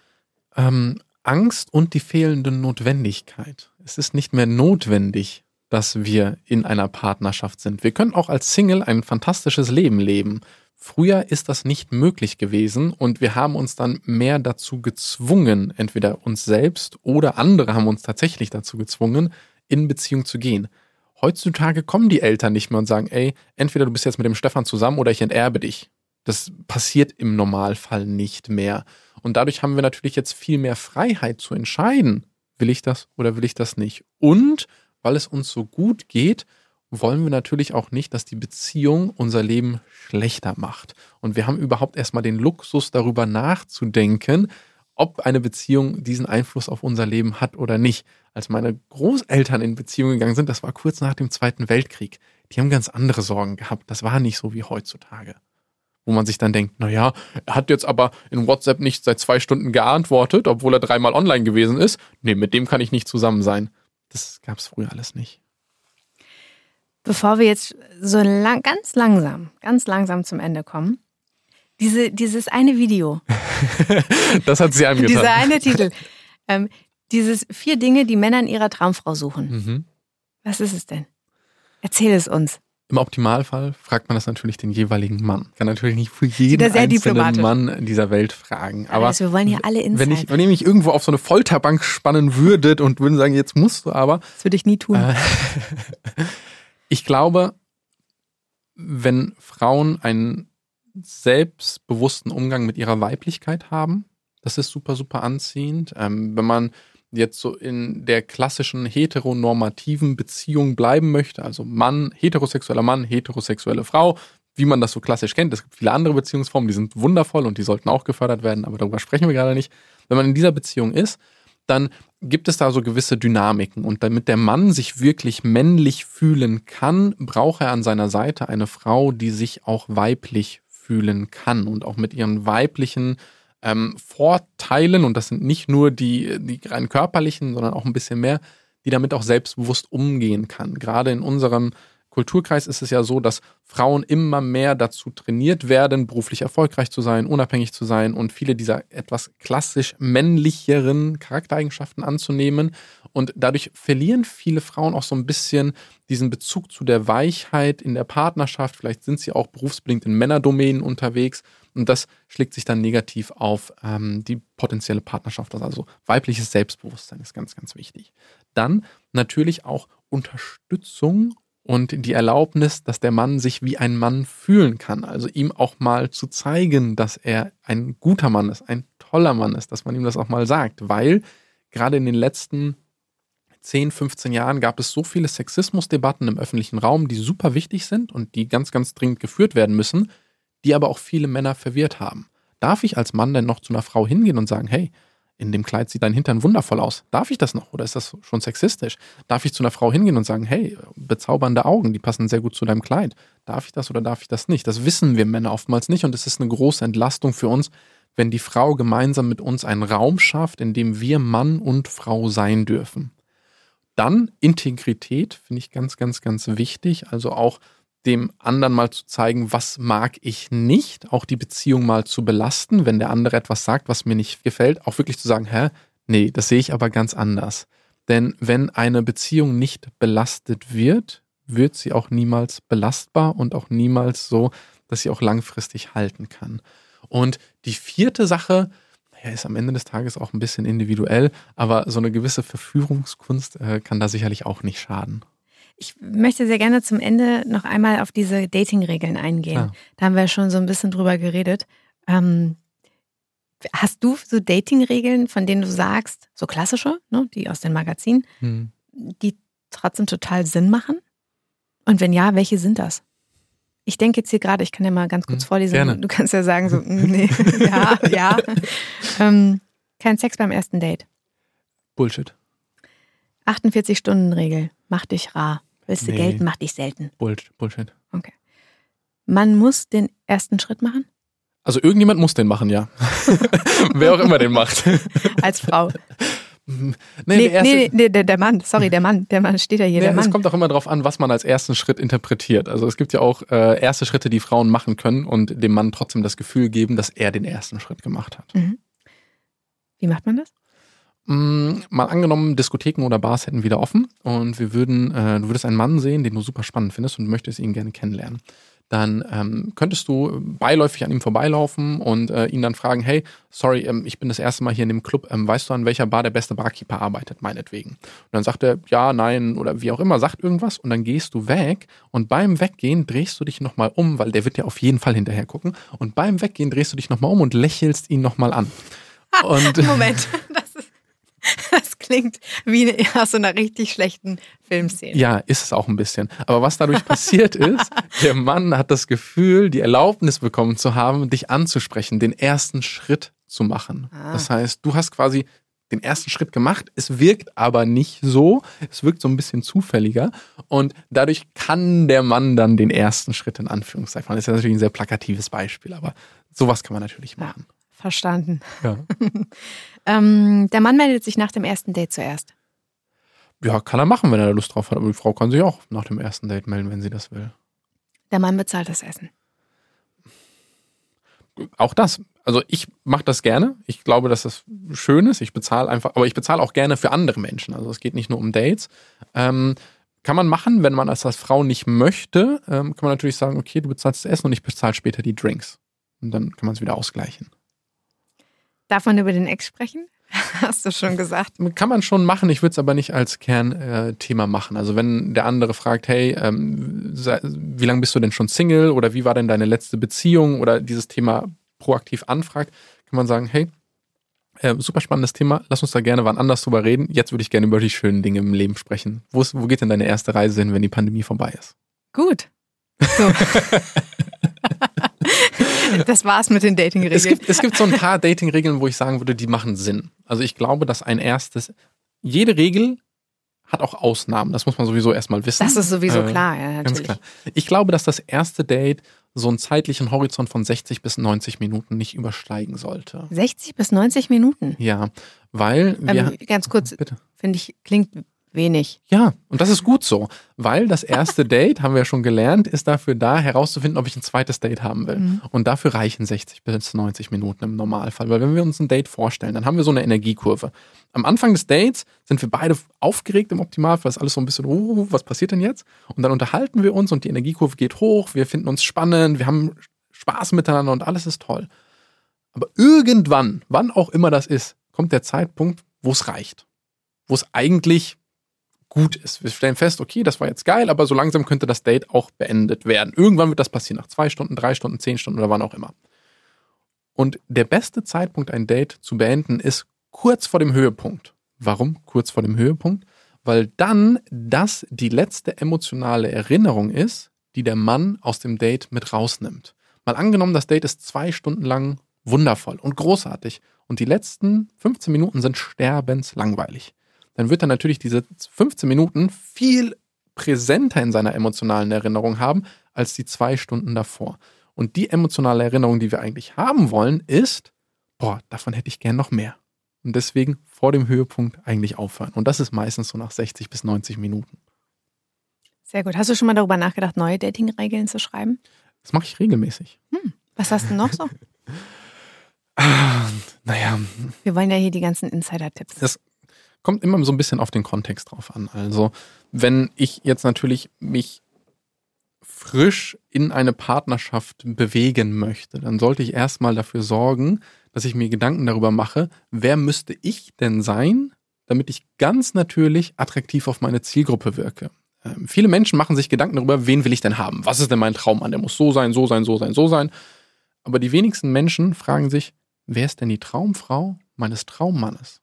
Speaker 1: Ähm, Angst und die fehlende Notwendigkeit. Es ist nicht mehr notwendig, dass wir in einer Partnerschaft sind. Wir können auch als Single ein fantastisches Leben leben. Früher ist das nicht möglich gewesen und wir haben uns dann mehr dazu gezwungen, entweder uns selbst oder andere haben uns tatsächlich dazu gezwungen, in Beziehung zu gehen. Heutzutage kommen die Eltern nicht mehr und sagen, ey, entweder du bist jetzt mit dem Stefan zusammen oder ich enterbe dich. Das passiert im Normalfall nicht mehr. Und dadurch haben wir natürlich jetzt viel mehr Freiheit zu entscheiden, will ich das oder will ich das nicht. Und weil es uns so gut geht, wollen wir natürlich auch nicht, dass die Beziehung unser Leben schlechter macht. Und wir haben überhaupt erstmal den Luxus, darüber nachzudenken, ob eine Beziehung diesen Einfluss auf unser Leben hat oder nicht. Als meine Großeltern in Beziehung gegangen sind, das war kurz nach dem Zweiten Weltkrieg, die haben ganz andere Sorgen gehabt. Das war nicht so wie heutzutage wo man sich dann denkt, na ja, er hat jetzt aber in WhatsApp nicht seit zwei Stunden geantwortet, obwohl er dreimal online gewesen ist. Nee, mit dem kann ich nicht zusammen sein. Das gab es früher alles nicht.
Speaker 2: Bevor wir jetzt so lang, ganz langsam, ganz langsam zum Ende kommen, diese, dieses eine Video,
Speaker 1: Das hat sie angetan.
Speaker 2: dieser eine Titel, ähm, dieses vier Dinge, die Männer in ihrer Traumfrau suchen.
Speaker 1: mhm.
Speaker 2: Was ist es denn? Erzähl es uns.
Speaker 1: Im Optimalfall fragt man das natürlich den jeweiligen Mann. Kann natürlich nicht für jeden
Speaker 2: sehr
Speaker 1: einzelnen. Mann dieser Welt fragen. Aber
Speaker 2: also wir wollen hier alle Insight.
Speaker 1: wenn ich, wenn ihr mich irgendwo auf so eine Folterbank spannen würdet und würden sagen, jetzt musst du aber,
Speaker 2: das würde ich nie tun.
Speaker 1: Äh, ich glaube, wenn Frauen einen selbstbewussten Umgang mit ihrer Weiblichkeit haben, das ist super, super anziehend. Ähm, wenn man jetzt so in der klassischen heteronormativen Beziehung bleiben möchte, also Mann, heterosexueller Mann, heterosexuelle Frau, wie man das so klassisch kennt. Es gibt viele andere Beziehungsformen, die sind wundervoll und die sollten auch gefördert werden, aber darüber sprechen wir gerade nicht. Wenn man in dieser Beziehung ist, dann gibt es da so gewisse Dynamiken. Und damit der Mann sich wirklich männlich fühlen kann, braucht er an seiner Seite eine Frau, die sich auch weiblich fühlen kann und auch mit ihren weiblichen ähm, Vorteilen, und das sind nicht nur die, die rein körperlichen, sondern auch ein bisschen mehr, die damit auch selbstbewusst umgehen kann. Gerade in unserem Kulturkreis ist es ja so, dass Frauen immer mehr dazu trainiert werden, beruflich erfolgreich zu sein, unabhängig zu sein und viele dieser etwas klassisch männlicheren Charaktereigenschaften anzunehmen. Und dadurch verlieren viele Frauen auch so ein bisschen diesen Bezug zu der Weichheit in der Partnerschaft. Vielleicht sind sie auch berufsbedingt in Männerdomänen unterwegs. Und das schlägt sich dann negativ auf ähm, die potenzielle Partnerschaft. Also weibliches Selbstbewusstsein ist ganz, ganz wichtig. Dann natürlich auch Unterstützung und die Erlaubnis, dass der Mann sich wie ein Mann fühlen kann. Also ihm auch mal zu zeigen, dass er ein guter Mann ist, ein toller Mann ist, dass man ihm das auch mal sagt. Weil gerade in den letzten 10, 15 Jahren gab es so viele Sexismusdebatten im öffentlichen Raum, die super wichtig sind und die ganz, ganz dringend geführt werden müssen, die aber auch viele Männer verwirrt haben. Darf ich als Mann denn noch zu einer Frau hingehen und sagen, hey, in dem Kleid sieht dein Hintern wundervoll aus. Darf ich das noch oder ist das schon sexistisch? Darf ich zu einer Frau hingehen und sagen, hey, bezaubernde Augen, die passen sehr gut zu deinem Kleid. Darf ich das oder darf ich das nicht? Das wissen wir Männer oftmals nicht und es ist eine große Entlastung für uns, wenn die Frau gemeinsam mit uns einen Raum schafft, in dem wir Mann und Frau sein dürfen. Dann Integrität finde ich ganz, ganz, ganz wichtig. Also auch dem anderen mal zu zeigen, was mag ich nicht, auch die Beziehung mal zu belasten, wenn der andere etwas sagt, was mir nicht gefällt, auch wirklich zu sagen, hä, nee, das sehe ich aber ganz anders. Denn wenn eine Beziehung nicht belastet wird, wird sie auch niemals belastbar und auch niemals so, dass sie auch langfristig halten kann. Und die vierte Sache, ja, ist am Ende des Tages auch ein bisschen individuell, aber so eine gewisse Verführungskunst äh, kann da sicherlich auch nicht schaden.
Speaker 2: Ich möchte sehr gerne zum Ende noch einmal auf diese Dating-Regeln eingehen.
Speaker 1: Klar.
Speaker 2: Da haben wir schon so ein bisschen drüber geredet. Ähm, hast du so Dating-Regeln, von denen du sagst, so klassische, ne, die aus den Magazinen,
Speaker 1: Hm.
Speaker 2: die trotzdem total Sinn machen? Und wenn ja, welche sind das? Ich denke jetzt hier gerade, ich kann ja mal ganz kurz
Speaker 1: Hm,
Speaker 2: vorlesen.
Speaker 1: gerne.
Speaker 2: Du kannst ja sagen, so, mm, nee, ja, ja. Ähm, kein Sex beim ersten Date.
Speaker 1: Bullshit.
Speaker 2: 48-Stunden-Regel. Mach dich rar. Willst du
Speaker 1: Nee.
Speaker 2: gelten, mach dich selten.
Speaker 1: Bullshit.
Speaker 2: Okay. Man muss den ersten Schritt machen
Speaker 1: Also irgendjemand muss den machen, ja. Wer auch immer den macht.
Speaker 2: als Frau.
Speaker 1: nee,
Speaker 2: Nee,
Speaker 1: der
Speaker 2: nee, nee, der, der Mann, sorry, der Mann, der Mann steht ja hier,
Speaker 1: Nee,
Speaker 2: der
Speaker 1: es
Speaker 2: Mann.
Speaker 1: kommt auch immer darauf an, was man als ersten Schritt interpretiert. Also es gibt ja auch äh, erste Schritte, die Frauen machen können und dem Mann trotzdem das Gefühl geben, dass er den ersten Schritt gemacht hat.
Speaker 2: Mhm. Wie macht man das?
Speaker 1: Mm, mal angenommen, Diskotheken oder Bars hätten wieder offen und wir würden, äh, du würdest einen Mann sehen, den du super spannend findest und möchtest ihn gerne kennenlernen. Dann ähm, könntest du beiläufig an ihm vorbeilaufen und äh, ihn dann fragen, hey, sorry, ähm, ich bin das erste Mal hier in dem Club, ähm, weißt du, an welcher Bar der beste Barkeeper arbeitet, meinetwegen. Und dann sagt er, ja, nein oder wie auch immer, sagt irgendwas und dann gehst du weg und beim Weggehen drehst du dich nochmal um, weil der wird ja auf jeden Fall hinterher gucken und beim Weggehen drehst du dich nochmal um und lächelst ihn nochmal an. Und
Speaker 2: Moment, das, klingt wie aus so einer richtig schlechten Filmszene.
Speaker 1: Ja, ist es auch ein bisschen. Aber was dadurch passiert ist, der Mann hat das Gefühl, die Erlaubnis bekommen zu haben, dich anzusprechen, den ersten Schritt zu machen.
Speaker 2: Ah.
Speaker 1: Das heißt, du hast quasi den ersten Schritt gemacht. Es wirkt aber nicht so. Es wirkt so ein bisschen zufälliger. Und dadurch kann der Mann dann den ersten Schritt in Anführungszeichen machen. Das ist ja natürlich ein sehr plakatives Beispiel, aber sowas kann man natürlich
Speaker 2: Ja. Verstanden.
Speaker 1: Ja.
Speaker 2: Ähm, der Mann meldet sich nach dem ersten Date zuerst.
Speaker 1: ja, kann er machen, wenn er Lust drauf hat. Aber die Frau kann sich auch nach dem ersten Date melden, wenn sie das will.
Speaker 2: Der Mann bezahlt das Essen.
Speaker 1: auch das. Also ich mache das gerne. Ich glaube, dass das schön ist. Ich bezahle einfach, aber ich bezahle auch gerne für andere Menschen. Also es geht nicht nur um Dates. Ähm, kann man machen, wenn man das als Frau nicht möchte, ähm, kann man natürlich sagen, okay, du bezahlst das Essen und ich bezahle später die Drinks. Und dann kann man es wieder ausgleichen.
Speaker 2: Darf man über den Ex sprechen? Hast du schon gesagt.
Speaker 1: Kann man schon machen, ich würde es aber nicht als Kernthema äh, machen. Also wenn der andere fragt, hey, ähm, wie lange bist du denn schon Single oder wie war denn deine letzte Beziehung oder dieses Thema proaktiv anfragt, kann man sagen, hey, äh, super spannendes Thema, lass uns da gerne wann anders drüber reden. Jetzt würde ich gerne über die schönen Dinge im Leben sprechen. Wo, ist, wo geht denn deine erste Reise hin, wenn die Pandemie vorbei ist?
Speaker 2: Gut. So. das war's mit den
Speaker 1: Es
Speaker 2: Dating-Regeln.
Speaker 1: gibt, es gibt so ein paar Dating-Regeln, wo ich sagen würde, die machen Sinn. Also ich glaube, dass ein erstes, jede Regel hat auch Ausnahmen. Das muss man sowieso erstmal wissen.
Speaker 2: Das ist sowieso
Speaker 1: Äh,
Speaker 2: klar, ja,
Speaker 1: Ganz
Speaker 2: natürlich.
Speaker 1: klar. Ich glaube, dass das erste Date so einen zeitlichen Horizont von 60 bis 90 Minuten nicht übersteigen sollte.
Speaker 2: 60 bis 90 Minuten.
Speaker 1: Ja, weil wir.
Speaker 2: Ähm, ganz kurz,
Speaker 1: bitte.
Speaker 2: finde ich, klingt wenig.
Speaker 1: Ja, und das ist gut so, weil das erste Date, haben wir ja schon gelernt, ist dafür da, herauszufinden, ob ich ein zweites Date haben will.
Speaker 2: Mhm.
Speaker 1: Und dafür reichen 60 bis 90 Minuten im Normalfall, weil wenn wir uns ein Date vorstellen, dann haben wir so eine Energiekurve. Am Anfang des Dates sind wir beide aufgeregt im Optimalfall, ist alles so ein bisschen, oh, was passiert denn jetzt? Und dann unterhalten wir uns und die Energiekurve geht hoch, wir finden uns spannend, wir haben Spaß miteinander und alles ist toll. Aber irgendwann, wann auch immer das ist, kommt der Zeitpunkt, wo es reicht. Wo es eigentlich gut ist. Wir stellen fest, okay, das war jetzt geil, aber so langsam könnte das Date auch beendet werden. Irgendwann wird das passieren, nach zwei Stunden, drei Stunden, zehn Stunden oder wann auch immer. Und der beste Zeitpunkt, ein Date zu beenden, ist kurz vor dem Höhepunkt. Warum kurz vor dem Höhepunkt? Weil dann das die letzte emotionale Erinnerung ist, die der Mann aus dem Date mit rausnimmt. Mal angenommen, das Date ist zwei Stunden lang wundervoll und großartig und die letzten 15 Minuten sind sterbenslangweilig. Dann wird er natürlich diese 15 Minuten viel präsenter in seiner emotionalen Erinnerung haben als die zwei Stunden davor. Und die emotionale Erinnerung, die wir eigentlich haben wollen, ist, boah, davon hätte ich gern noch mehr. Und deswegen vor dem Höhepunkt eigentlich aufhören. Und das ist meistens so nach 60 bis 90 Minuten.
Speaker 2: Sehr gut. Hast du schon mal darüber nachgedacht, neue Dating-Regeln zu schreiben?
Speaker 1: Das mache ich regelmäßig.
Speaker 2: Was hast du noch so?
Speaker 1: Naja,
Speaker 2: Wir wollen ja hier die ganzen Insider-Tipps.
Speaker 1: das kommt immer so ein bisschen auf den Kontext drauf an. Also, wenn ich jetzt natürlich mich frisch in eine Partnerschaft bewegen möchte, dann sollte ich erstmal dafür sorgen, dass ich mir Gedanken darüber mache, wer müsste ich denn sein, damit ich ganz natürlich attraktiv auf meine Zielgruppe wirke. Ähm, viele Menschen machen sich Gedanken darüber, wen will ich denn haben? Was ist denn mein Traummann? Der muss so sein, so sein, so sein, so sein. Aber die wenigsten Menschen fragen sich, wer ist denn die Traumfrau meines Traummannes?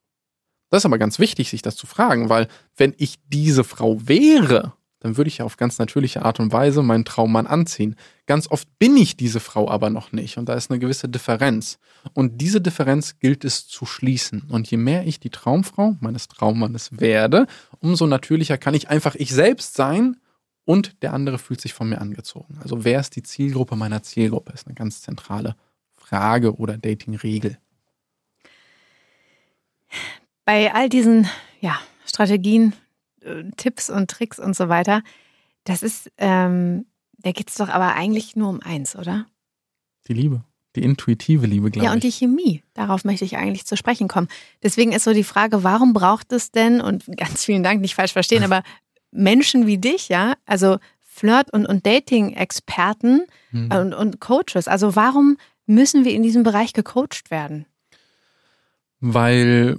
Speaker 1: Das ist aber ganz wichtig, sich das zu fragen, weil wenn ich diese Frau wäre, dann würde ich ja auf ganz natürliche Art und Weise meinen Traummann anziehen. Ganz oft bin ich diese Frau aber noch nicht und da ist eine gewisse Differenz. Und diese Differenz gilt es zu schließen. Und je mehr ich die Traumfrau meines Traummannes werde, umso natürlicher kann ich einfach ich selbst sein und der andere fühlt sich von mir angezogen. Also wer ist die Zielgruppe meiner Zielgruppe? Ist eine ganz zentrale Frage oder Dating-Regel.
Speaker 2: Bei all diesen ja, Strategien, äh, Tipps und Tricks und so weiter, das ist, ähm, da geht es doch aber eigentlich nur um eins, oder?
Speaker 1: Die Liebe. Die intuitive Liebe, glaube ich.
Speaker 2: Ja, und die Chemie. Darauf möchte ich eigentlich zu sprechen kommen. Deswegen ist so die Frage, warum braucht es denn, und ganz vielen Dank, nicht falsch verstehen, aber Menschen wie dich, ja, also Flirt- und, und Dating-Experten mhm. und, und Coaches. Also warum müssen wir in diesem Bereich gecoacht werden?
Speaker 1: Weil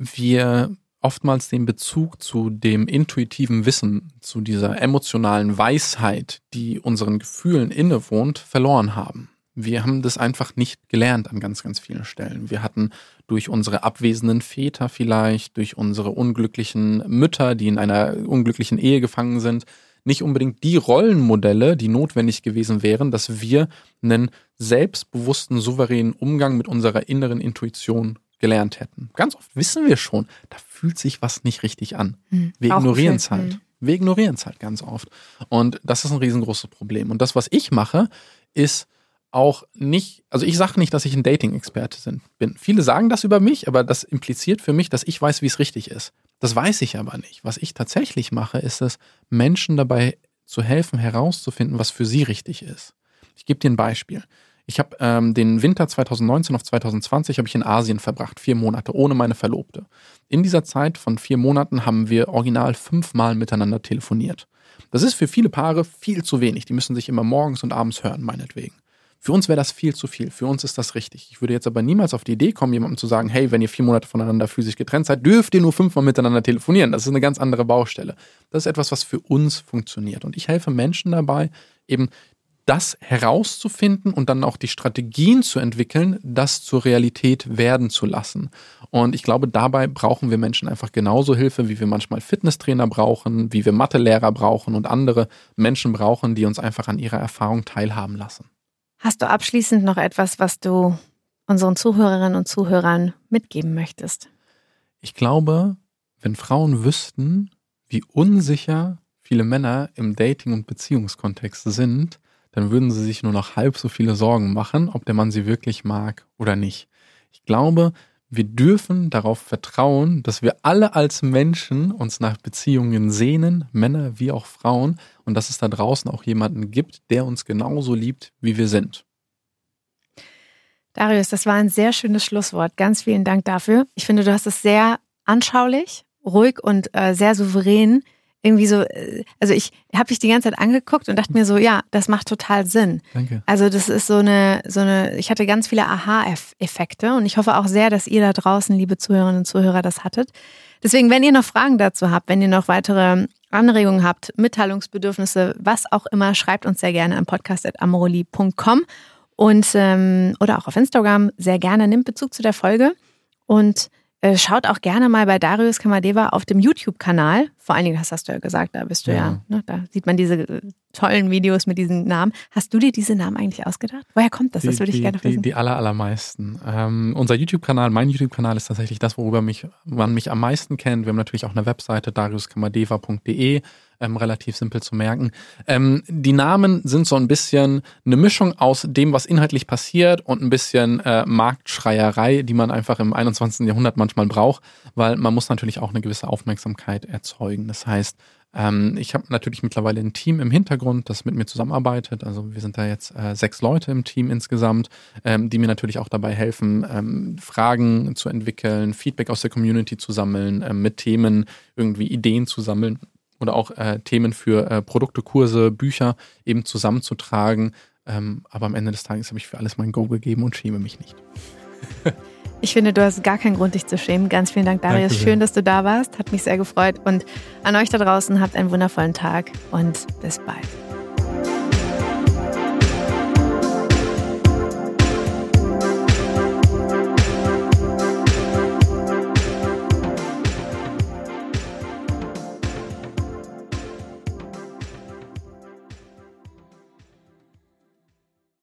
Speaker 1: wir oftmals den Bezug zu dem intuitiven Wissen, zu dieser emotionalen Weisheit, die unseren Gefühlen innewohnt, verloren haben. Wir haben das einfach nicht gelernt an ganz, ganz vielen Stellen. Wir hatten durch unsere abwesenden Väter vielleicht, durch unsere unglücklichen Mütter, die in einer unglücklichen Ehe gefangen sind, nicht unbedingt die Rollenmodelle, die notwendig gewesen wären, dass wir einen selbstbewussten, souveränen Umgang mit unserer inneren Intuition gelernt hätten. Ganz oft wissen wir schon, da fühlt sich was nicht richtig an. Hm, wir ignorieren es halt. Hm. Wir ignorieren es halt ganz oft. Und das ist ein riesengroßes Problem. Und das, was ich mache, ist auch nicht, also ich sage nicht, dass ich ein Dating-Experte bin. Viele sagen das über mich, aber das impliziert für mich, dass ich weiß, wie es richtig ist. Das weiß ich aber nicht. Was ich tatsächlich mache, ist es, Menschen dabei zu helfen, herauszufinden, was für sie richtig ist. Ich gebe dir ein Beispiel. Ich habe ähm, den Winter 2019 auf 2020 habe ich in Asien verbracht, vier Monate ohne meine Verlobte. In dieser Zeit von vier Monaten haben wir original fünfmal miteinander telefoniert. Das ist für viele Paare viel zu wenig. Die müssen sich immer morgens und abends hören, meinetwegen. Für uns wäre das viel zu viel. Für uns ist das richtig. Ich würde jetzt aber niemals auf die Idee kommen, jemandem zu sagen, hey, wenn ihr vier Monate voneinander physisch getrennt seid, dürft ihr nur fünfmal miteinander telefonieren. Das ist eine ganz andere Baustelle. Das ist etwas, was für uns funktioniert. Und ich helfe Menschen dabei, eben das herauszufinden und dann auch die Strategien zu entwickeln, das zur Realität werden zu lassen. Und ich glaube, dabei brauchen wir Menschen einfach genauso Hilfe, wie wir manchmal Fitnesstrainer brauchen, wie wir Mathelehrer brauchen und andere Menschen brauchen, die uns einfach an ihrer Erfahrung teilhaben lassen.
Speaker 2: Hast du abschließend noch etwas, was du unseren Zuhörerinnen und Zuhörern mitgeben möchtest?
Speaker 1: Ich glaube, wenn Frauen wüssten, wie unsicher viele Männer im Dating- und Beziehungskontext sind, dann würden sie sich nur noch halb so viele Sorgen machen, ob der Mann sie wirklich mag oder nicht. Ich glaube, wir dürfen darauf vertrauen, dass wir alle als Menschen uns nach Beziehungen sehnen, Männer wie auch Frauen, und dass es da draußen auch jemanden gibt, der uns genauso liebt, wie wir sind.
Speaker 2: Darius, das war ein sehr schönes Schlusswort. Ganz vielen Dank dafür. Ich finde, du hast es sehr anschaulich, ruhig und äh, sehr souverän irgendwie so, äh, also ich habe dich die ganze Zeit angeguckt und dachte mir so, ja, das macht total Sinn.
Speaker 1: Danke.
Speaker 2: Also das ist so eine, so eine, ich hatte ganz viele Aha-Effekte und ich hoffe auch sehr, dass ihr da draußen, liebe Zuhörerinnen und Zuhörer, das hattet. Deswegen, wenn ihr noch Fragen dazu habt, wenn ihr noch weitere Anregungen habt, Mitteilungsbedürfnisse, was auch immer, schreibt uns sehr gerne am podcast.amoroli.com und ähm, oder auch auf Instagram sehr gerne. Nimmt Bezug zu der Folge und schaut auch gerne mal bei Darius Kamadeva auf dem YouTube-Kanal. Vor allen Dingen, das hast du ja gesagt, da bist du ja, ja ne, da sieht man diese äh, tollen Videos mit diesen Namen. Hast du dir diese Namen eigentlich ausgedacht? Woher kommt das?
Speaker 1: Die,
Speaker 2: das würde ich gerne wissen.
Speaker 1: Die, die aller, allermeisten. Ähm, unser YouTube-Kanal, mein YouTube-Kanal ist tatsächlich das, worüber mich, man mich am meisten kennt. Wir haben natürlich auch eine Webseite, dariuskamadeva.de ähm, relativ simpel zu merken. Ähm, die Namen sind so ein bisschen eine Mischung aus dem, was inhaltlich passiert und ein bisschen äh, Marktschreierei, die man einfach im 21. Jahrhundert manchmal braucht, weil man muss natürlich auch eine gewisse Aufmerksamkeit erzeugen. Das heißt, ähm, ich habe natürlich mittlerweile ein Team im Hintergrund, das mit mir zusammenarbeitet. Also wir sind da jetzt äh, sechs Leute im Team insgesamt, ähm, die mir natürlich auch dabei helfen, ähm, Fragen zu entwickeln, Feedback aus der Community zu sammeln, ähm, mit Themen irgendwie Ideen zu sammeln oder auch äh, Themen für äh, Produkte, Kurse, Bücher eben zusammenzutragen. Ähm, aber am Ende des Tages habe ich für alles mein Go gegeben und schäme mich nicht.
Speaker 2: ich finde, du hast gar keinen Grund, dich zu schämen. Ganz vielen Dank, Darius. Schön, dass du da warst. Hat mich sehr gefreut. Und an euch da draußen habt einen wundervollen Tag und bis bald.